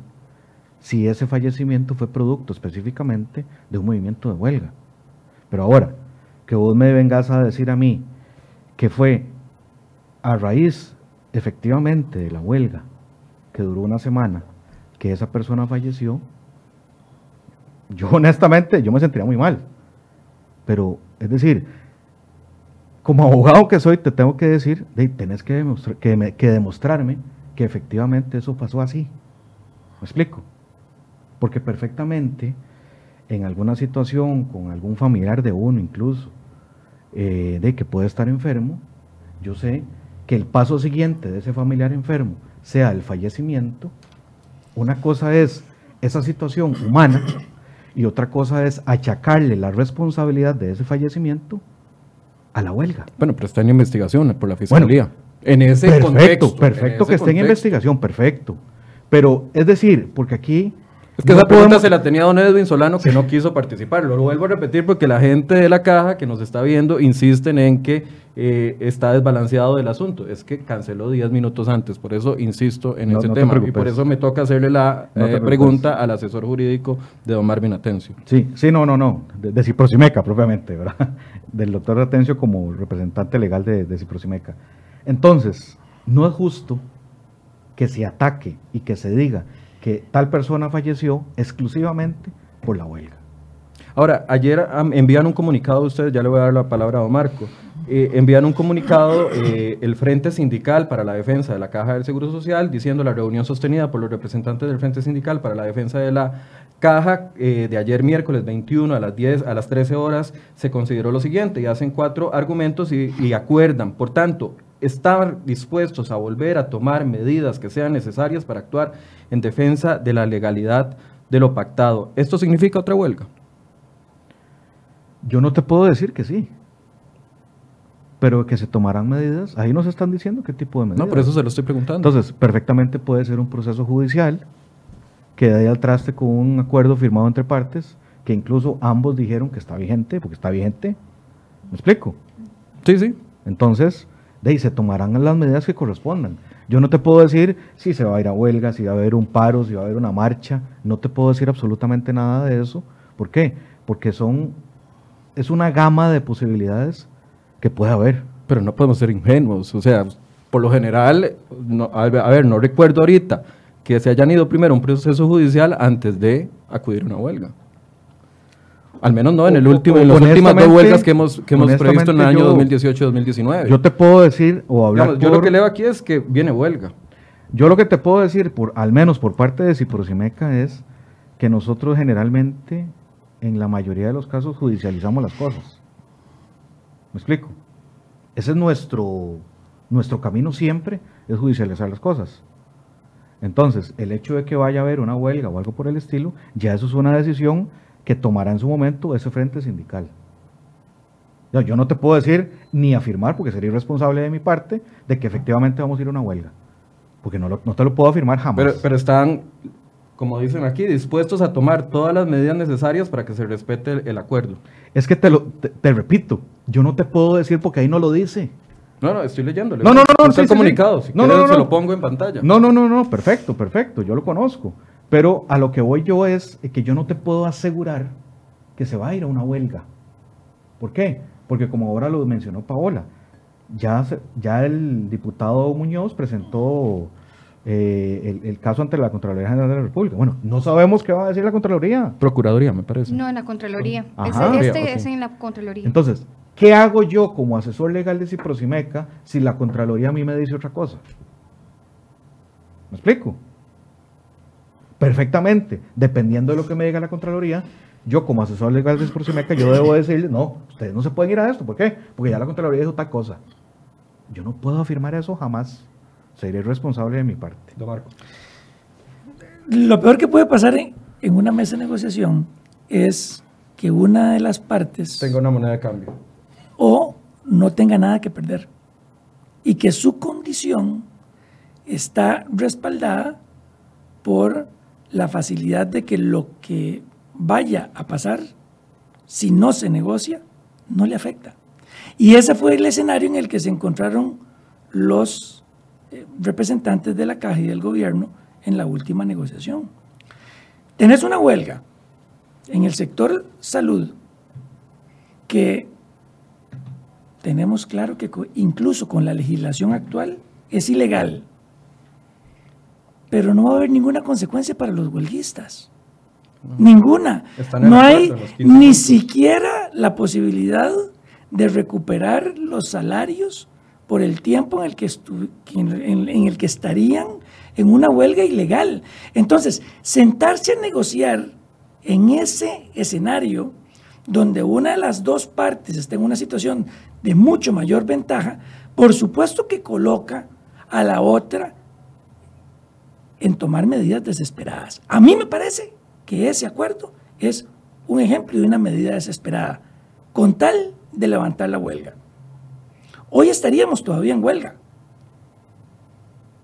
[SPEAKER 5] si ese fallecimiento fue producto específicamente de un movimiento de huelga. Pero ahora, que vos me vengas a decir a mí que fue a raíz efectivamente de la huelga que duró una semana que esa persona falleció, yo honestamente yo me sentiría muy mal. Pero, es decir, como abogado que soy, te tengo que decir, tenés que, que, que demostrarme que efectivamente eso pasó así. ¿Me explico? Porque perfectamente en alguna situación con algún familiar de uno incluso, eh, de que puede estar enfermo, yo sé que el paso siguiente de ese familiar enfermo sea el fallecimiento, una cosa es esa situación humana y otra cosa es achacarle la responsabilidad de ese fallecimiento a la huelga.
[SPEAKER 1] Bueno, pero está en investigación por la fiscalía.
[SPEAKER 5] en ese perfecto, contexto. Perfecto, que esté en investigación, perfecto. Pero es decir, porque aquí
[SPEAKER 1] Es que esa pregunta se la tenía don Edwin Solano que no quiso participar. Lo vuelvo a repetir porque la gente de la caja que nos está viendo insisten en que eh, está desbalanceado el asunto. Es que canceló 10 minutos antes, por eso insisto en ese tema. Y por eso me toca hacerle la eh, pregunta al asesor jurídico de don Marvin Atencio.
[SPEAKER 5] Sí, sí, no, no, no, de, de Ciprosimeca propiamente, ¿verdad? Del doctor Atencio como representante legal de, de Ciprosimeca. Entonces, no es justo que se ataque y que se diga que tal persona falleció exclusivamente por la huelga.
[SPEAKER 1] Ahora, ayer envían un comunicado, ustedes, ya le voy a dar la palabra a don Marco, eh, envían un comunicado eh, el Frente Sindical para la Defensa de la Caja del Seguro Social diciendo la reunión sostenida por los representantes del Frente Sindical para la Defensa de la Caja eh, de ayer miércoles 21 a las 10 a las 13 horas se consideró lo siguiente y hacen cuatro argumentos y acuerdan, por tanto, estar dispuestos a volver a tomar medidas que sean necesarias para actuar en defensa de la legalidad de lo pactado. ¿Esto significa otra huelga?
[SPEAKER 5] Yo no te puedo decir que sí. Pero que se tomarán medidas, ahí nos están diciendo qué tipo de medidas.
[SPEAKER 1] No, por eso se lo estoy preguntando.
[SPEAKER 5] Entonces, perfectamente puede ser un proceso judicial que dé al traste con un acuerdo firmado entre partes, que incluso ambos dijeron que está vigente, porque está vigente. ¿Me explico?
[SPEAKER 1] Sí, sí.
[SPEAKER 5] Entonces, de ahí se tomarán las medidas que correspondan. Yo no te puedo decir si se va a ir a huelga, si va a haber un paro, si va a haber una marcha. No te puedo decir absolutamente nada de eso. ¿Por qué? Porque son, es una gama de posibilidades que puede haber.
[SPEAKER 1] Pero no podemos ser ingenuos. O sea, por lo general, no, a ver, no recuerdo ahorita que se hayan ido primero a un proceso judicial antes de acudir a una huelga. Al menos no en el último, en las últimas dos huelgas que hemos, que hemos previsto en el año 2018-2019.
[SPEAKER 5] Yo te puedo decir o hablar.
[SPEAKER 1] Digamos, yo lo que leo aquí es que viene huelga.
[SPEAKER 5] Yo lo que te puedo decir, por, al menos por parte de Ciprosimeca, es que nosotros generalmente, en la mayoría de los casos, judicializamos las cosas. ¿Me explico? Ese es nuestro, nuestro camino siempre, es judicializar las cosas. Entonces, el hecho de que vaya a haber una huelga o algo por el estilo, ya eso es una decisión que tomará en su momento ese frente sindical. Yo, yo no te puedo decir ni afirmar, porque sería irresponsable de mi parte, de que efectivamente vamos a ir a una huelga. Porque no, lo, no te lo puedo afirmar jamás.
[SPEAKER 1] Pero, pero están, como dicen aquí, dispuestos a tomar todas las medidas necesarias para que se respete el, el acuerdo.
[SPEAKER 5] Es que te, lo, te, te, repito, yo no te puedo decir porque ahí no lo dice.
[SPEAKER 1] No, no, estoy leyéndole.
[SPEAKER 5] No, no, no, no.
[SPEAKER 1] Está
[SPEAKER 5] sí,
[SPEAKER 1] comunicado.
[SPEAKER 5] Sí,
[SPEAKER 1] Si
[SPEAKER 5] no,
[SPEAKER 1] quieres,
[SPEAKER 5] no, no,
[SPEAKER 1] se
[SPEAKER 5] no.
[SPEAKER 1] lo pongo en pantalla.
[SPEAKER 5] No, no, no, no, perfecto, perfecto, yo lo conozco. Pero a lo que voy yo es que yo no te puedo asegurar que se va a ir a una huelga. ¿Por qué? Porque como ahora lo mencionó Paola, ya, el diputado Muñoz presentó eh, el, el caso ante la Contraloría General de la República. Bueno, no sabemos qué va a decir la Contraloría.
[SPEAKER 1] Procuraduría, me parece.
[SPEAKER 3] No, en la Contraloría.
[SPEAKER 5] Ajá.
[SPEAKER 3] Este es en la Contraloría.
[SPEAKER 5] Entonces, ¿qué hago yo como asesor legal de Ciprosimeca si la Contraloría a mí me dice otra cosa? ¿Me explico? Perfectamente. Dependiendo de lo que me diga la Contraloría, yo como asesor legal de Ciprosimeca, yo debo decirle, no, ustedes no se pueden ir a esto. ¿Por qué? Porque ya la Contraloría dijo tal cosa. Yo no puedo afirmar eso jamás. Sería irresponsable de mi parte.
[SPEAKER 1] Don Marco.
[SPEAKER 4] Lo peor que puede pasar en, en una mesa de negociación es que una de las partes
[SPEAKER 1] Tengo una moneda de cambio.
[SPEAKER 4] o no tenga nada que perder y que su condición está respaldada por la facilidad de que lo que vaya a pasar, si no se negocia, no le afecta. Y ese fue el escenario en el que se encontraron los eh, representantes de la caja y del gobierno en la última negociación. Tenés una huelga en el sector salud que tenemos claro que incluso con la legislación actual es ilegal, pero no va a haber ninguna consecuencia para los huelguistas. Ninguna. No hay
[SPEAKER 1] en los 15
[SPEAKER 4] ni siquiera la posibilidad de recuperar los salarios por el tiempo en el que, en- en el que estarían en una huelga ilegal. Entonces, sentarse a negociar en ese escenario donde una de las dos partes está en una situación de mucho mayor ventaja, por supuesto que coloca a la otra en tomar medidas desesperadas. A mí me parece que ese acuerdo es un ejemplo de una medida desesperada, con tal de levantar la huelga. Hoy estaríamos todavía en huelga.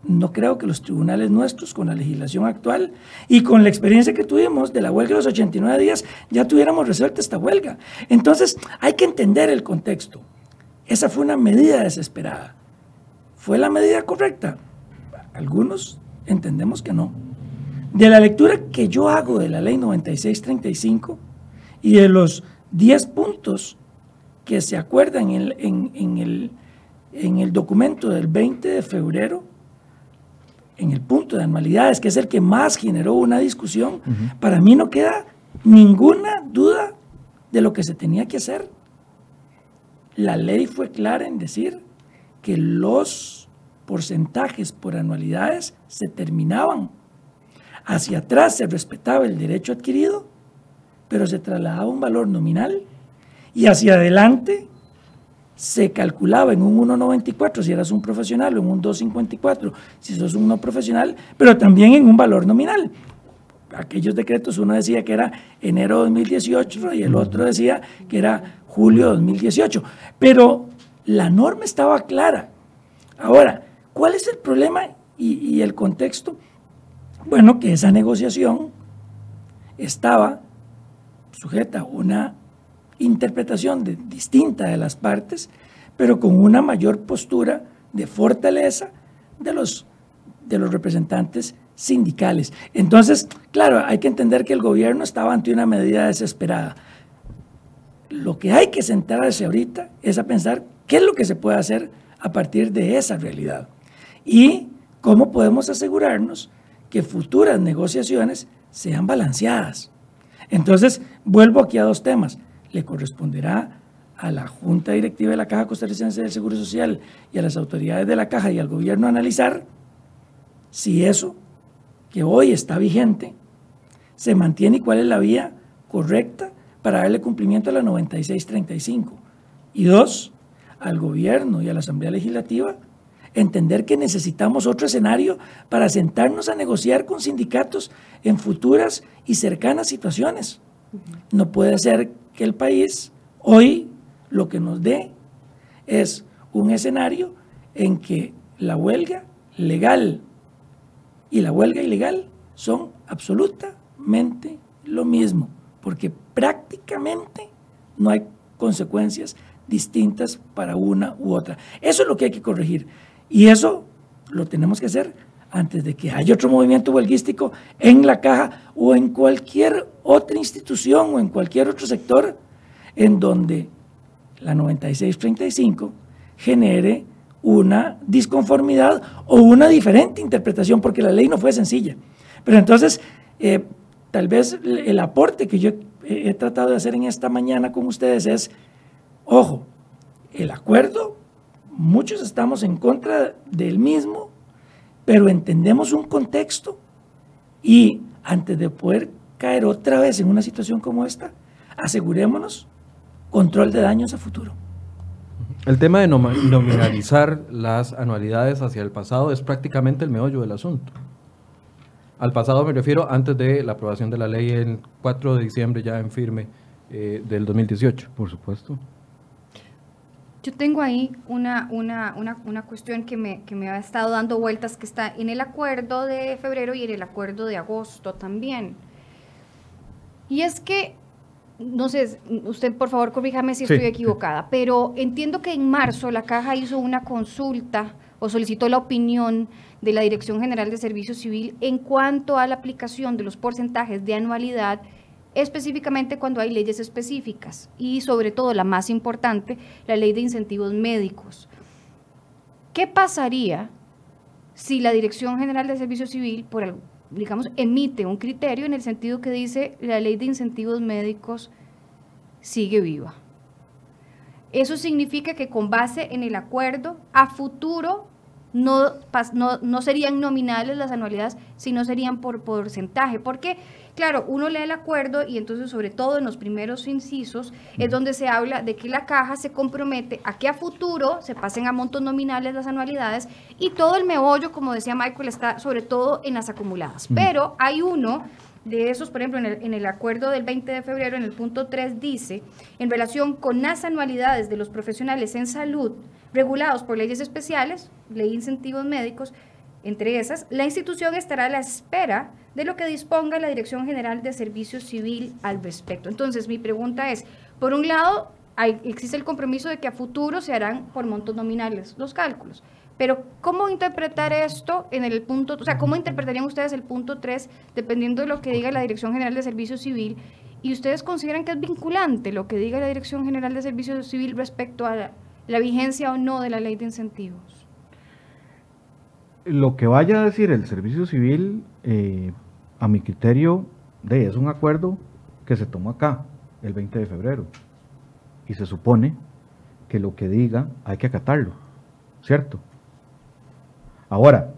[SPEAKER 4] no creo que los tribunales nuestros, con la legislación actual y con la experiencia que tuvimos de la huelga de los 89 días, ya tuviéramos resuelta esta huelga. Entonces, hay que entender el contexto. Esa fue una medida desesperada. ¿Fue la medida correcta? Algunos entendemos que no. De la lectura que yo hago de la ley 9635 y de los 10 puntos que se acuerdan en, en el, en el documento del 20 de febrero, en el punto de anualidades, que es el que más generó una discusión, para mí no queda ninguna duda de lo que se tenía que hacer. La ley fue clara en decir que los porcentajes por anualidades se terminaban. Hacia atrás se respetaba el derecho adquirido, pero se trasladaba un valor nominal y hacia adelante se calculaba en un 1,94 si eras un profesional o en un 2,54 si sos un no profesional, pero también en un valor nominal. Aquellos decretos uno decía que era enero de 2018 y el otro decía que era julio de 2018. Pero la norma estaba clara. Ahora, ¿cuál es el problema y, el contexto? Bueno, que esa negociación estaba sujeta a una interpretación distinta de las partes, pero con una mayor postura de fortaleza de los, de los representantes sindicales. Entonces, claro, hay que entender que el gobierno estaba ante una medida desesperada. Lo que hay que centrarse ahorita es a pensar qué es lo que se puede hacer a partir de esa realidad y cómo podemos asegurarnos que futuras negociaciones sean balanceadas. Entonces, vuelvo aquí a dos temas le corresponderá a la Junta Directiva de la Caja Costarricense del Seguro Social y a las autoridades de la Caja y al gobierno analizar si eso que hoy está vigente se mantiene y cuál es la vía correcta para darle cumplimiento a la 9635. Y dos, al gobierno y a la Asamblea Legislativa entender que necesitamos otro escenario para sentarnos a negociar con sindicatos en futuras y cercanas situaciones. No puede ser que el país hoy lo que nos dé es un escenario en que la huelga legal y la huelga ilegal son absolutamente lo mismo, porque prácticamente no hay consecuencias distintas para una u otra. Eso es lo que hay que corregir. Y eso lo tenemos que hacer antes de que haya otro movimiento huelguístico en la caja o en cualquier otra institución o en cualquier otro sector en donde la 9635 genere una disconformidad o una diferente interpretación, porque la ley no fue sencilla. Pero entonces, eh, tal vez el aporte que yo he tratado de hacer en esta mañana con ustedes es, ojo, el acuerdo, muchos estamos en contra del mismo, pero entendemos un contexto y antes de poder caer otra vez en una situación como esta, asegurémonos control de daños a futuro.
[SPEAKER 1] El tema de nominalizar las anualidades hacia el pasado es prácticamente el meollo del asunto. Al pasado me refiero antes de la aprobación de la ley el 4 de diciembre ya en firme eh, del 2018.
[SPEAKER 5] Por supuesto.
[SPEAKER 3] Yo tengo ahí una, una, una, una cuestión que me, que me ha estado dando vueltas, que está en el acuerdo de febrero y en el acuerdo de agosto también. Y es que, no sé, usted por favor corríjame si estoy equivocada, pero entiendo que en marzo la caja hizo una consulta o solicitó la opinión de la Dirección General de Servicio Civil en cuanto a la aplicación de los porcentajes de anualidad específicamente cuando hay leyes específicas y sobre todo la más importante, la ley de incentivos médicos. ¿Qué pasaría si la Dirección General de Servicio Civil, por, digamos, emite un criterio en el sentido que dice la ley de incentivos médicos sigue viva? Eso significa que con base en el acuerdo, a futuro no, no, no serían nominales las anualidades, sino serían por porcentaje. Porque Claro, uno lee el acuerdo y entonces sobre todo en los primeros incisos es donde se habla de que la caja se compromete a que a futuro se pasen a montos nominales las anualidades y todo el meollo, como decía Michael, está sobre todo en las acumuladas. Pero hay uno de esos, por ejemplo, en el, en el, acuerdo del 20 de febrero, en el punto 3, dice, en relación con las anualidades de los profesionales en salud regulados por leyes especiales, ley de incentivos médicos, Entre esas, la institución estará a la espera de lo que disponga la Dirección General de Servicio Civil al respecto. Entonces, mi pregunta es, por un lado, existe el compromiso de que a futuro se harán por montos nominales los cálculos. Pero, ¿cómo interpretar esto en el punto, o sea, cómo interpretarían ustedes el punto 3, dependiendo de lo que diga la Dirección General de Servicio Civil? ¿Y ustedes consideran que es vinculante lo que diga la Dirección General de Servicio Civil respecto a la, vigencia o no de la ley de incentivos?
[SPEAKER 5] Lo que vaya a decir el Servicio Civil, eh, a mi criterio, de, es un acuerdo que se tomó acá el 20 de febrero. Y se supone que lo que diga hay que acatarlo, ¿cierto? Ahora.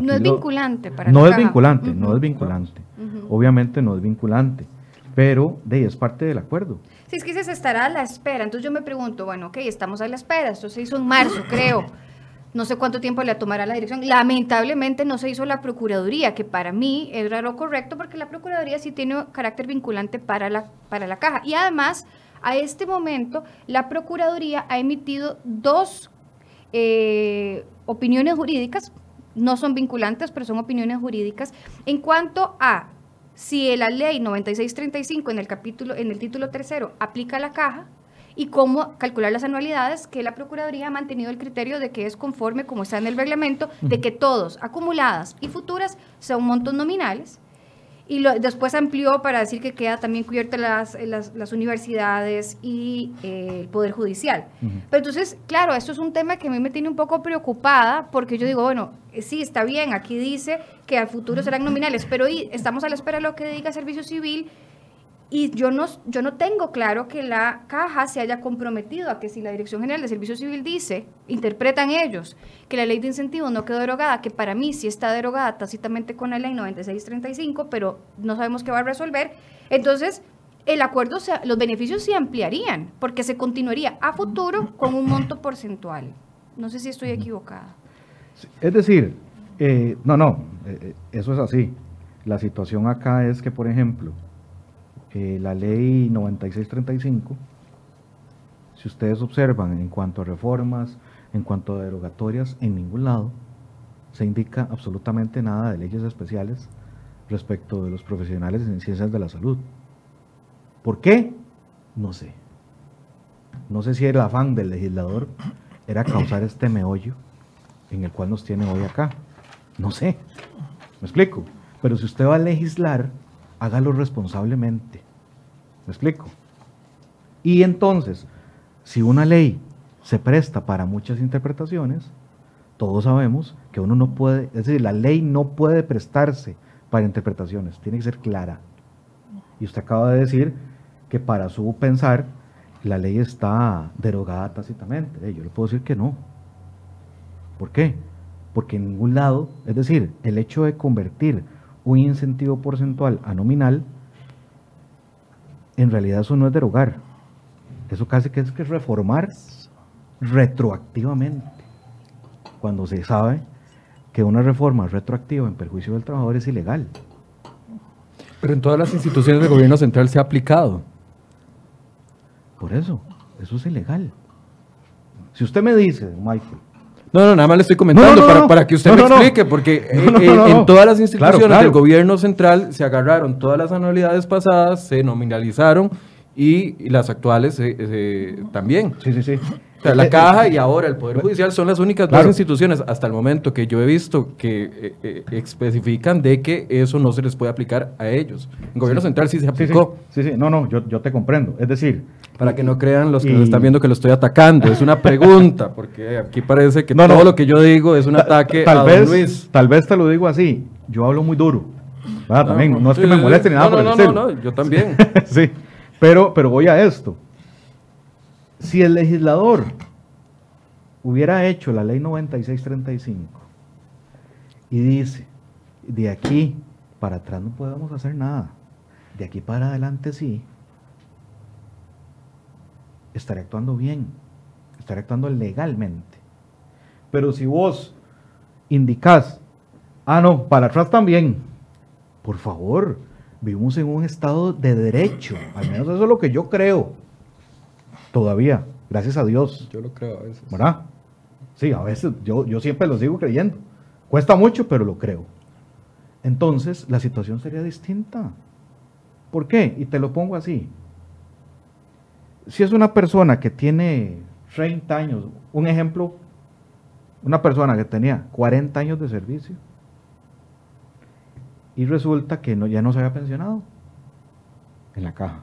[SPEAKER 3] no es vinculante para
[SPEAKER 5] No es vinculante, no es vinculante. Obviamente no es vinculante, pero de es parte del acuerdo.
[SPEAKER 3] Si es que se estará a la espera, entonces yo me pregunto, bueno, ok, estamos a la espera, esto se hizo en marzo, creo. No sé cuánto tiempo le tomará la dirección. Lamentablemente no se hizo la Procuraduría, que para mí era lo correcto porque la Procuraduría sí tiene carácter vinculante para la, para la caja. Y además, a este momento, la Procuraduría ha emitido dos eh, opiniones jurídicas, no son vinculantes, pero son opiniones jurídicas, en cuanto a si la ley 9635 en el capítulo, en el título tercero aplica a la caja y cómo calcular las anualidades, que la Procuraduría ha mantenido el criterio de que es conforme, como está en el reglamento, de que todos, acumuladas y futuras, son montos nominales. Y lo, después amplió para decir que queda también cubierta las, las, universidades y eh, el Poder Judicial. Pero entonces, claro, esto es un tema que a mí me tiene un poco preocupada porque yo digo, bueno, eh, sí, está bien, aquí dice que al futuro serán nominales, pero estamos a la espera de lo que diga Servicio Civil y yo no, yo no tengo claro que la caja se haya comprometido a que si la Dirección General de Servicio Civil dice, interpretan ellos, que la ley de incentivos no quedó derogada, que para mí sí está derogada tácitamente con la ley 9635, pero no sabemos qué va a resolver, entonces el acuerdo, los beneficios se ampliarían, porque se continuaría a futuro con un monto porcentual. No sé si estoy equivocada.
[SPEAKER 5] Es decir, eh, no, no, eh, eh, eso es así. La situación acá es que, por ejemplo, la ley 9635, si ustedes observan en cuanto a reformas, en cuanto a derogatorias, en ningún lado se indica absolutamente nada de leyes especiales respecto de los profesionales en ciencias de la salud. ¿Por qué? No sé. No sé si el afán del legislador era causar este meollo en el cual nos tiene hoy acá. No sé. ¿Me explico? Pero si usted va a legislar, hágalo responsablemente. ¿Me explico? Y entonces, si una ley se presta para muchas interpretaciones, todos sabemos que uno no puede, es decir, la ley no puede prestarse para interpretaciones, tiene que ser clara. Y usted acaba de decir que para su pensar la ley está derogada tácitamente. Yo le puedo decir que no. ¿Por qué? Porque en ningún lado, es decir, el hecho de convertir un incentivo porcentual a nominal en realidad eso no es derogar. Eso casi que es que reformar retroactivamente. Cuando se sabe que una reforma retroactiva en perjuicio del trabajador es ilegal.
[SPEAKER 1] Pero en todas las instituciones del gobierno central se ha aplicado.
[SPEAKER 5] Por eso, eso es ilegal. Si usted me dice, Michael,
[SPEAKER 1] no, no, nada más le estoy comentando para, que usted me explique, porque en, todas las instituciones del gobierno central se agarraron todas las anualidades pasadas, se nominalizaron y, las actuales también.
[SPEAKER 5] Sí, sí, sí
[SPEAKER 1] la Caja y ahora el Poder Judicial son las únicas dos instituciones hasta el momento que yo he visto que eh, eh, especifican de que eso no se les puede aplicar a ellos. En gobierno central sí se aplicó.
[SPEAKER 5] Sí, sí, no, no, yo, te comprendo. Es decir...
[SPEAKER 1] Para que no crean los que nos están viendo que lo estoy atacando, es una pregunta, porque aquí parece que todo lo que yo digo es un ataque
[SPEAKER 5] tal a vez, Luis. Tal vez te lo digo así, yo hablo muy duro. No, también, no es que me moleste ni nada por
[SPEAKER 1] no,
[SPEAKER 5] no,
[SPEAKER 1] no, yo también.
[SPEAKER 5] sí, pero, pero voy a esto. Si el legislador hubiera hecho la ley 9635 y dice, de aquí para atrás no podemos hacer nada, de aquí para adelante sí, estaré actuando bien, estaré actuando legalmente. Pero si vos indicás, ah, no, para atrás también, por favor, vivimos en un estado de derecho, al menos eso es lo que yo creo. Todavía, gracias a Dios.
[SPEAKER 1] Yo lo creo a veces.
[SPEAKER 5] ¿Verdad? Sí, a veces yo, yo siempre lo sigo creyendo. Cuesta mucho, pero lo creo. Entonces, la situación sería distinta. ¿Por qué? Y te lo pongo así. Si es una persona que tiene 30 años, un ejemplo, una persona que tenía 40 años de servicio y resulta que no, ya no se había pensionado en la caja.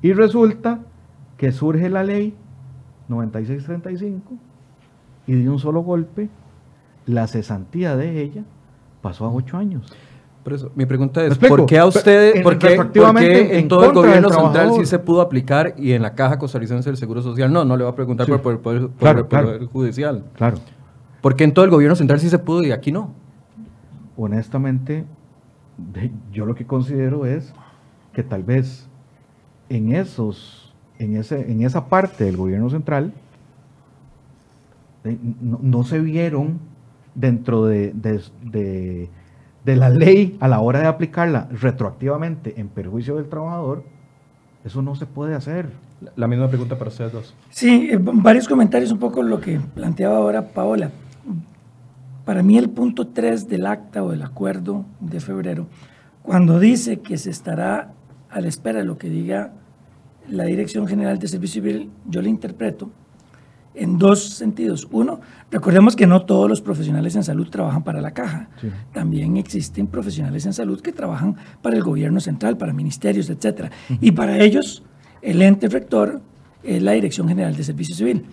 [SPEAKER 5] Y resulta que surge la ley 9635 y de un solo golpe la cesantía de ella pasó a ocho años.
[SPEAKER 1] Por eso, mi pregunta es, ¿por qué a ustedes, por qué, en, todo el gobierno central sí se pudo aplicar y en la Caja Costarricense del Seguro Social no? No le va a preguntar por, el Poder Judicial.
[SPEAKER 5] Claro.
[SPEAKER 1] ¿Por qué en todo el gobierno central sí se pudo y aquí no?
[SPEAKER 5] Honestamente, yo lo que considero es que tal vez en esos, en ese, en esa parte del gobierno central, no se vieron dentro de, la ley a la hora de aplicarla retroactivamente en perjuicio del trabajador, eso no se puede hacer.
[SPEAKER 1] La misma pregunta para ustedes dos.
[SPEAKER 4] Sí, eh, varios comentarios, un poco lo que planteaba ahora Paola. Para mí el punto 3 del acta o del acuerdo de febrero, cuando dice que se estará a la espera de lo que diga la Dirección General de Servicio Civil, yo le interpreto en dos sentidos. Uno, recordemos que no todos los profesionales en salud trabajan para la caja. También existen profesionales en salud que trabajan para el gobierno central, para ministerios, etc. Y para ellos, el ente rector es la Dirección General de Servicio Civil.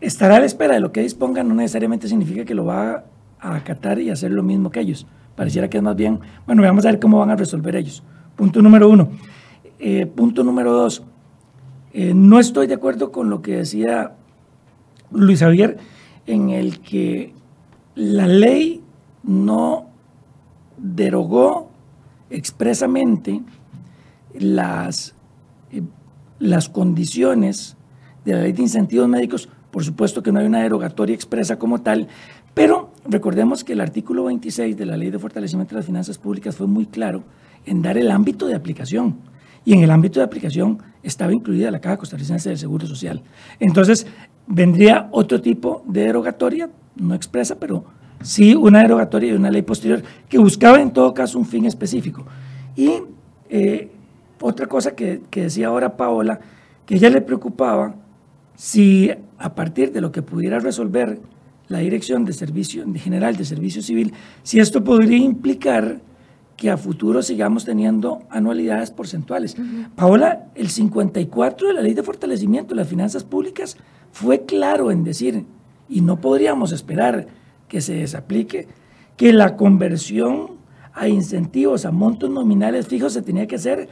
[SPEAKER 4] Estar a la espera de lo que dispongan no necesariamente significa que lo va a acatar y hacer lo mismo que ellos. Pareciera que es más bien, bueno, vamos a ver cómo van a resolver ellos. Punto número uno. Eh, punto número dos eh, no estoy de acuerdo con lo que decía Luis Javier, en el que la ley no derogó expresamente las, eh, las condiciones de la ley de incentivos médicos. Por supuesto que no hay una derogatoria expresa como tal, pero recordemos que el artículo 26 de la ley de fortalecimiento de las finanzas públicas fue muy claro en dar el ámbito de aplicación. Y en el ámbito de aplicación estaba incluida la Caja Costarricense del Seguro Social. Entonces, vendría otro tipo de derogatoria, no expresa, pero sí una derogatoria de una ley posterior que buscaba en todo caso un fin específico. Y eh, otra cosa que, que decía ahora Paola, que ella le preocupaba si a partir de lo que pudiera resolver la Dirección de Servicio General de Servicio Civil, si esto podría implicar que a futuro sigamos teniendo anualidades porcentuales. Paola, el 54 de la Ley de Fortalecimiento de las Finanzas Públicas fue claro en decir, y no podríamos esperar que se desaplique, que la conversión a incentivos, a montos nominales fijos se tenía que hacer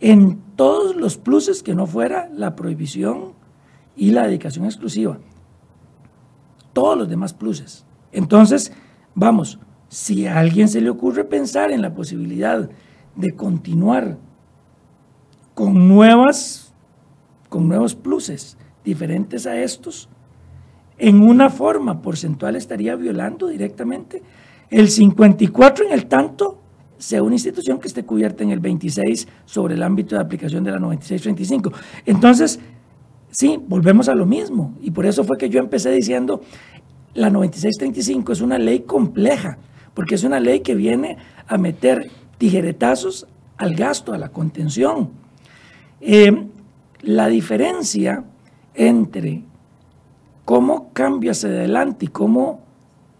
[SPEAKER 4] en todos los pluses que no fuera la prohibición y la dedicación exclusiva. Todos los demás pluses. Entonces, vamos, si a alguien se le ocurre pensar en la posibilidad de continuar con nuevas con nuevos pluses diferentes a estos, en una forma porcentual estaría violando directamente el 54 en el tanto sea una institución que esté cubierta en el 26 sobre el ámbito de aplicación de la 9635. Entonces, sí, volvemos a lo mismo. Y por eso fue que yo empecé diciendo, la 9635 es una ley compleja porque es una ley que viene a meter tijeretazos al gasto, a la contención. Eh, la diferencia entre cómo cambio hacia adelante y cómo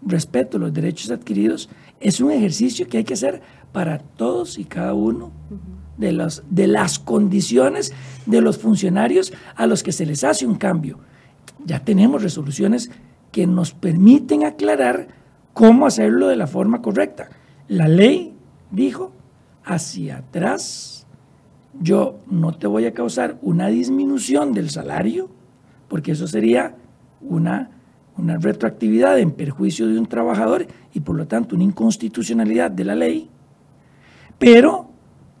[SPEAKER 4] respeto los derechos adquiridos es un ejercicio que hay que hacer para todos y cada uno de, los, de las condiciones de los funcionarios a los que se les hace un cambio. Ya tenemos resoluciones que nos permiten aclarar cómo hacerlo de la forma correcta. La ley dijo, hacia atrás, yo no te voy a causar una disminución del salario, porque eso sería una, una retroactividad en perjuicio de un trabajador y por lo tanto una inconstitucionalidad de la ley, pero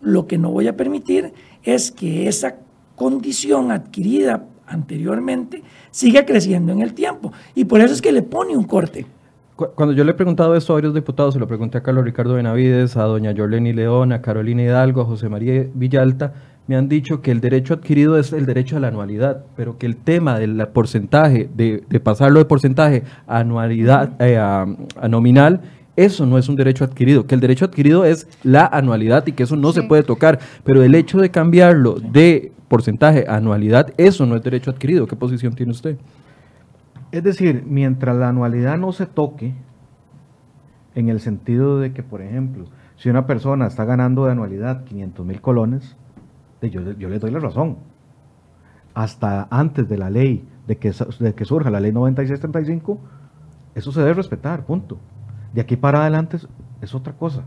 [SPEAKER 4] lo que no voy a permitir es que esa condición adquirida anteriormente siga creciendo en el tiempo. Y por eso es que le pone un corte.
[SPEAKER 1] Cuando yo le he preguntado esto a varios diputados, se lo pregunté a Carlos Ricardo Benavides, a doña Jorleni León, a Carolina Hidalgo, a José María Villalta, me han dicho que el derecho adquirido es el derecho a la anualidad, pero que el tema del porcentaje, de, pasarlo de porcentaje a anualidad, eh, a, nominal, eso no es un derecho adquirido, que el derecho adquirido es la anualidad y que eso no se puede tocar, pero el hecho de cambiarlo de porcentaje a anualidad, eso no es derecho adquirido. ¿Qué posición tiene usted?
[SPEAKER 5] Es decir, mientras la anualidad no se toque, en el sentido de que, por ejemplo, si una persona está ganando de anualidad 500 mil colones, yo, yo le doy la razón. Hasta antes de la ley, de que, de que surja la ley 9635, eso se debe respetar, punto. De aquí para adelante es, otra cosa.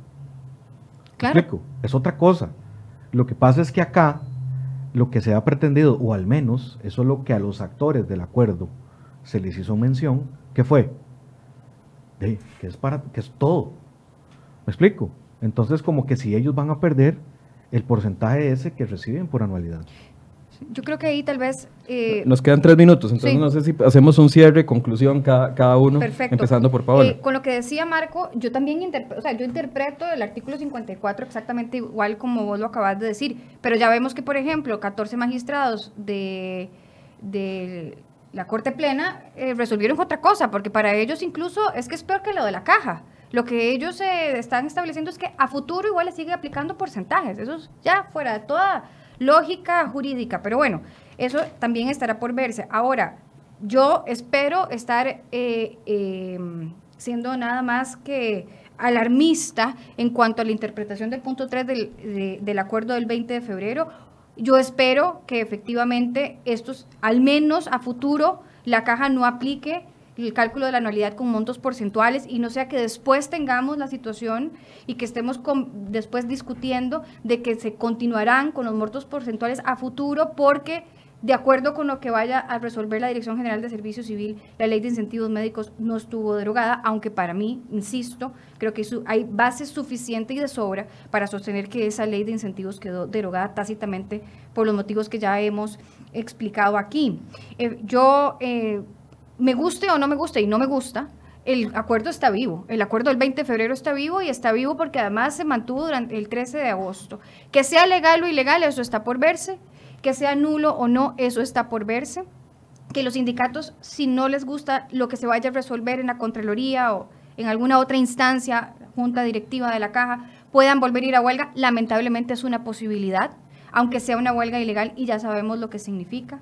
[SPEAKER 3] Claro.
[SPEAKER 5] Es otra cosa. Lo que pasa es que acá lo que se ha pretendido, o al menos eso es lo que a los actores del acuerdo se les hizo mención, que fue, que es para, que es todo. ¿Me explico? Entonces como que si ellos van a perder, el porcentaje ese que reciben por anualidad.
[SPEAKER 3] Yo creo que ahí tal vez...
[SPEAKER 1] Eh, Nos quedan tres minutos, entonces no sé si hacemos un cierre, conclusión cada, cada uno, Perfecto. empezando por Paola.
[SPEAKER 3] Eh, con lo que decía Marco, yo también interpreto, o sea, yo interpreto el artículo 54 exactamente igual como vos lo acabas de decir, pero ya vemos que, por ejemplo, 14 magistrados de, de la Corte Plena eh, resolvieron otra cosa, porque para ellos incluso es que es peor que lo de la caja. Lo que ellos eh, están estableciendo es que a futuro igual le sigue aplicando porcentajes. Eso es ya fuera de toda lógica jurídica. Pero bueno, eso también estará por verse. Ahora, yo espero estar eh, em, siendo nada más que alarmista en cuanto a la interpretación del punto 3 del, del acuerdo del 20 de febrero. Yo espero que efectivamente estos, al menos a futuro, la caja no aplique el cálculo de la anualidad con montos porcentuales y no sea que después tengamos la situación y que estemos después discutiendo de que se continuarán con los montos porcentuales a futuro porque de acuerdo con lo que vaya a resolver la Dirección General de Servicio Civil, la ley de incentivos médicos no estuvo derogada, aunque para mí, insisto, creo que hay bases suficientes y de sobra para sostener que esa ley de incentivos quedó derogada tácitamente por los motivos que ya hemos explicado aquí. Eh, yo eh, me guste o no me guste, y no me gusta, el acuerdo está vivo. El acuerdo del 20 de febrero está vivo y está vivo porque además se mantuvo durante el 13 de agosto. Que sea legal o ilegal, eso está por verse. Que sea nulo o no, eso está por verse. Que los sindicatos, si no les gusta lo que se vaya a resolver en la Contraloría o en alguna otra instancia, junta directiva de la caja, puedan volver a ir a huelga, lamentablemente es una posibilidad, aunque sea una huelga ilegal y ya sabemos lo que significa.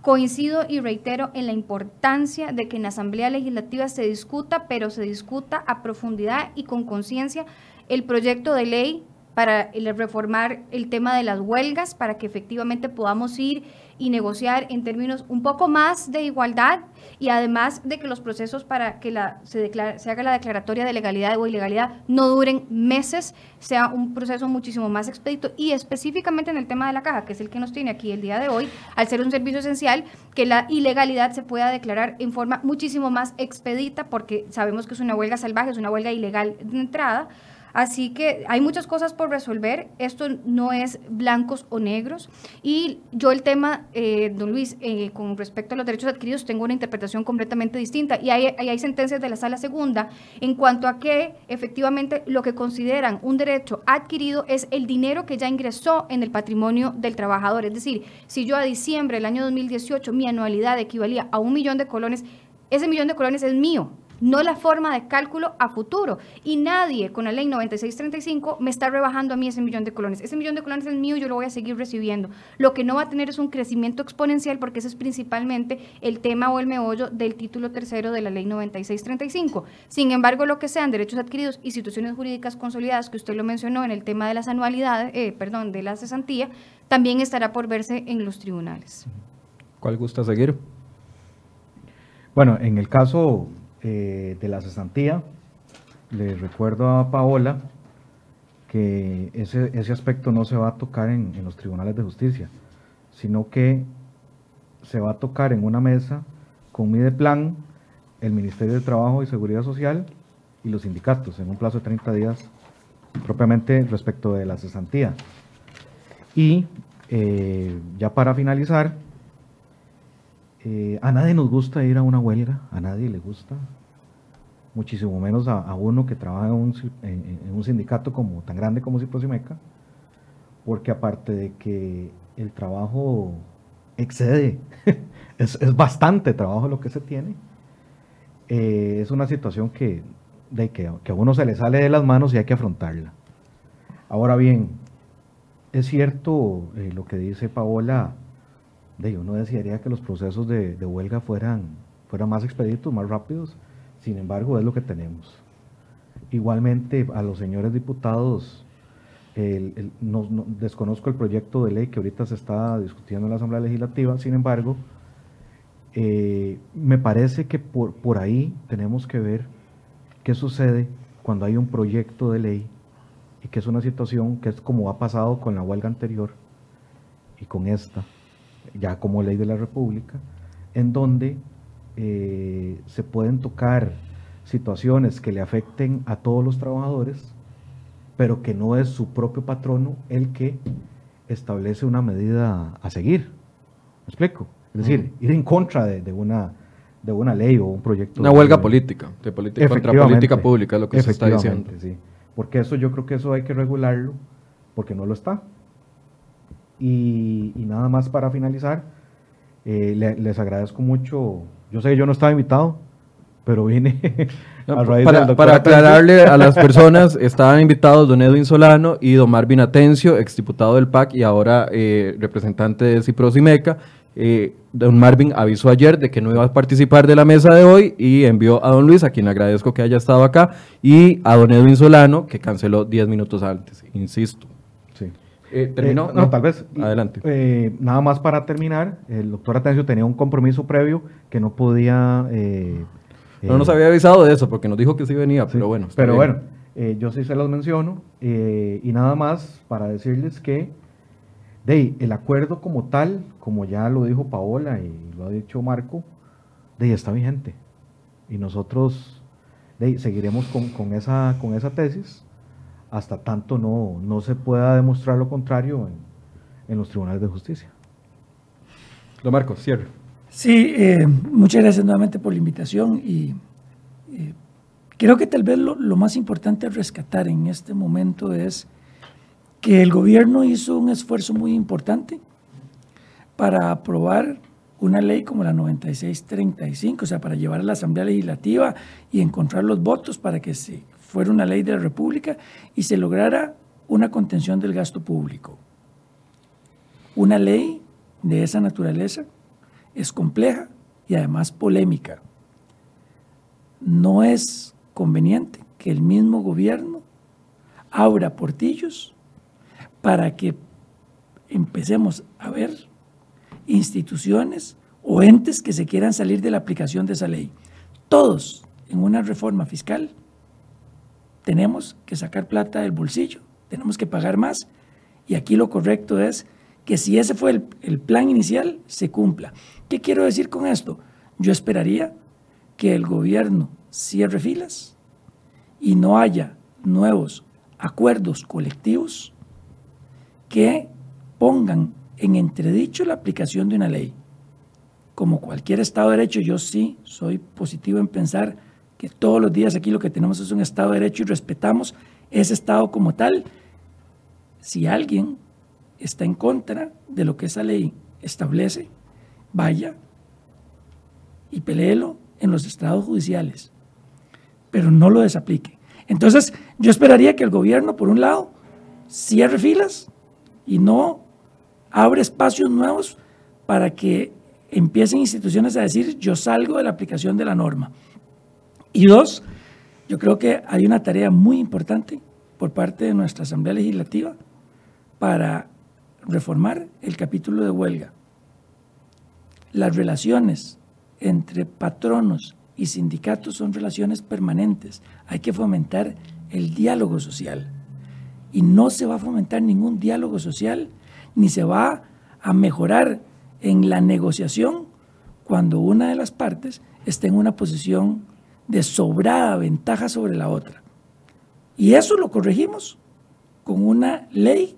[SPEAKER 3] Coincido y reitero en la importancia de que en la Asamblea Legislativa se discuta, pero se discuta a profundidad y con conciencia el proyecto de ley para reformar el tema de las huelgas, para que efectivamente podamos ir y negociar en términos un poco más de igualdad y además de que los procesos para que la, se, se haga la declaratoria de legalidad o ilegalidad no duren meses, sea un proceso muchísimo más expedito y específicamente en el tema de la caja, que es el que nos tiene aquí el día de hoy, al ser un servicio esencial, que la ilegalidad se pueda declarar en forma muchísimo más expedita porque sabemos que es una huelga salvaje, es una huelga ilegal de entrada Así que hay muchas cosas por resolver. Esto no es blancos o negros. Y yo el tema, eh, don Luis, eh, con respecto a los derechos adquiridos, tengo una interpretación completamente distinta. Y hay, hay sentencias de la sala segunda en cuanto a que efectivamente lo que consideran un derecho adquirido es el dinero que ya ingresó en el patrimonio del trabajador. Es decir, si yo a diciembre del año 2018 mi anualidad equivalía a un millón de colones, ese millón de colones es mío no la forma de cálculo a futuro. Y nadie con la ley 9635 me está rebajando a mí ese millón de colones. Ese millón de colones es mío, yo lo voy a seguir recibiendo. Lo que no va a tener es un crecimiento exponencial porque ese es principalmente el tema o el meollo del título tercero de la ley 9635. Sin embargo, lo que sean derechos adquiridos, instituciones jurídicas consolidadas, que usted lo mencionó en el tema de las anualidades, eh, perdón, de la cesantía, también estará por verse en los tribunales.
[SPEAKER 1] ¿Cuál gusta seguir?
[SPEAKER 5] Bueno, en el caso eh, de la cesantía, le recuerdo a Paola que ese, ese aspecto no se va a tocar en, los tribunales de justicia, sino que se va a tocar en una mesa con Mideplan, el Ministerio de Trabajo y Seguridad Social y los sindicatos en un plazo de 30 días propiamente respecto de la cesantía. Y eh, ya para finalizar, eh, a nadie nos gusta ir a una huelga, a nadie le gusta, muchísimo menos a, uno que trabaja en un, sindicato como, tan grande como Ciprosimeca, porque aparte de que el trabajo excede, es, bastante trabajo lo que se tiene, eh, es una situación que, de que, a uno se le sale de las manos y hay que afrontarla. Ahora bien, es cierto eh, lo que dice Paola, de uno desearía que los procesos de, huelga fueran, fueran más expeditos, más rápidos, sin embargo es lo que tenemos. Igualmente a los señores diputados, no, desconozco el proyecto de ley que ahorita se está discutiendo en la Asamblea Legislativa, sin embargo, eh, me parece que por, por ahí tenemos que ver qué sucede cuando hay un proyecto de ley y que es una situación que es como ha pasado con la huelga anterior y con esta, ya como ley de la República, en donde eh, se pueden tocar situaciones que le afecten a todos los trabajadores, pero que no es su propio patrono el que establece una medida a seguir. ¿Me explico? Es decir, ir en contra de, una, de una ley o un proyecto.
[SPEAKER 1] Una huelga política, de política contra política pública, es lo que se está diciendo.
[SPEAKER 5] Sí porque eso yo creo que eso hay que regularlo, porque no lo está. Y, nada más para finalizar, eh, les agradezco mucho. Yo sé que yo no estaba invitado, pero vine
[SPEAKER 1] a raíz para, del Para aclararle a las personas, estaban invitados don Edwin Solano y don Marvin Atencio, exdiputado del PAC y ahora eh, representante de Cipros y Meca. Eh, don Marvin avisó ayer de que no iba a participar de la mesa de hoy y envió a don Luis, a quien le agradezco que haya estado acá, y a don Edwin Solano, que canceló 10 minutos antes, insisto.
[SPEAKER 5] Sí. Eh, ¿Terminó? Eh, no, tal vez. Adelante. nada más para terminar, el doctor Atencio tenía un compromiso previo que no podía...
[SPEAKER 1] no nos había avisado de eso porque nos dijo que sí venía, pero bueno.
[SPEAKER 5] Pero bueno, yo sí se los menciono y nada más para decirles que de el acuerdo como tal, como ya lo dijo Paola y lo ha dicho Marco, de está vigente. Y nosotros de seguiremos con, esa, con esa tesis hasta tanto no, no se pueda demostrar lo contrario en, los tribunales de justicia.
[SPEAKER 1] Lo Marco, cierre.
[SPEAKER 4] Sí, eh, muchas gracias nuevamente por la invitación y eh, creo que tal vez lo, lo más importante a rescatar en este momento es que el gobierno hizo un esfuerzo muy importante para aprobar una ley como la 9635, o sea, para llevar a la Asamblea Legislativa y encontrar los votos para que se fuera una ley de la República y se lograra una contención del gasto público. Una ley de esa naturaleza es compleja y además polémica. No es conveniente que el mismo gobierno abra portillos para que empecemos a ver instituciones o entes que se quieran salir de la aplicación de esa ley. Todos en una reforma fiscal tenemos que sacar plata del bolsillo, tenemos que pagar más y aquí lo correcto es que si ese fue el, plan inicial, se cumpla. ¿Qué quiero decir con esto? Yo esperaría que el gobierno cierre filas y no haya nuevos acuerdos colectivos que pongan en entredicho la aplicación de una ley. Como cualquier Estado de Derecho, yo sí soy positivo en pensar que todos los días aquí lo que tenemos es un Estado de Derecho y respetamos ese Estado como tal. Si alguien está en contra de lo que esa ley establece, vaya y peleelo en los estados judiciales, pero no lo desaplique. Entonces, yo esperaría que el gobierno, por un lado, cierre filas y no abre espacios nuevos para que empiecen instituciones a decir yo salgo de la aplicación de la norma. Y dos, yo creo que hay una tarea muy importante por parte de nuestra Asamblea Legislativa para reformar el capítulo de huelga. Las relaciones entre patronos y sindicatos son relaciones permanentes. Hay que fomentar el diálogo social y no se va a fomentar ningún diálogo social, ni se va a mejorar en la negociación cuando una de las partes esté en una posición de sobrada ventaja sobre la otra. Y eso lo corregimos con una ley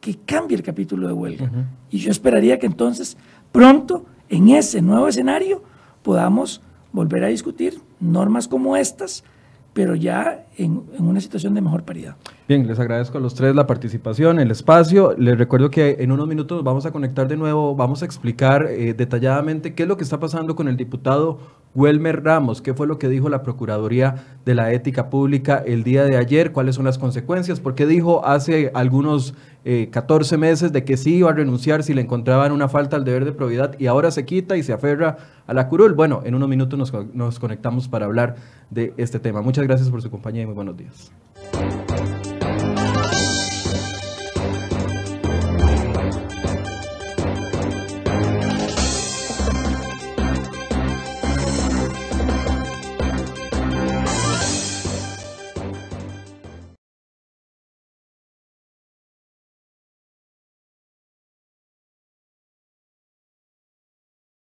[SPEAKER 4] que cambie el capítulo de huelga. Y yo esperaría que entonces pronto, en ese nuevo escenario, podamos volver a discutir normas como estas pero ya en, en, una situación de mejor paridad.
[SPEAKER 1] Bien, les agradezco a los tres la participación, el espacio. Les recuerdo que en unos minutos vamos a conectar de nuevo, vamos a explicar eh, detalladamente qué es lo que está pasando con el diputado Welmer Ramos, qué fue lo que dijo la Procuraduría de la Ética Pública el día de ayer, cuáles son las consecuencias, porque dijo hace algunos eh, 14 meses de que sí iba a renunciar si le encontraban una falta al deber de probidad y ahora se quita y se aferra a la curul. Bueno, en unos minutos nos, nos conectamos para hablar de este tema. Muchas gracias por su compañía y muy buenos días.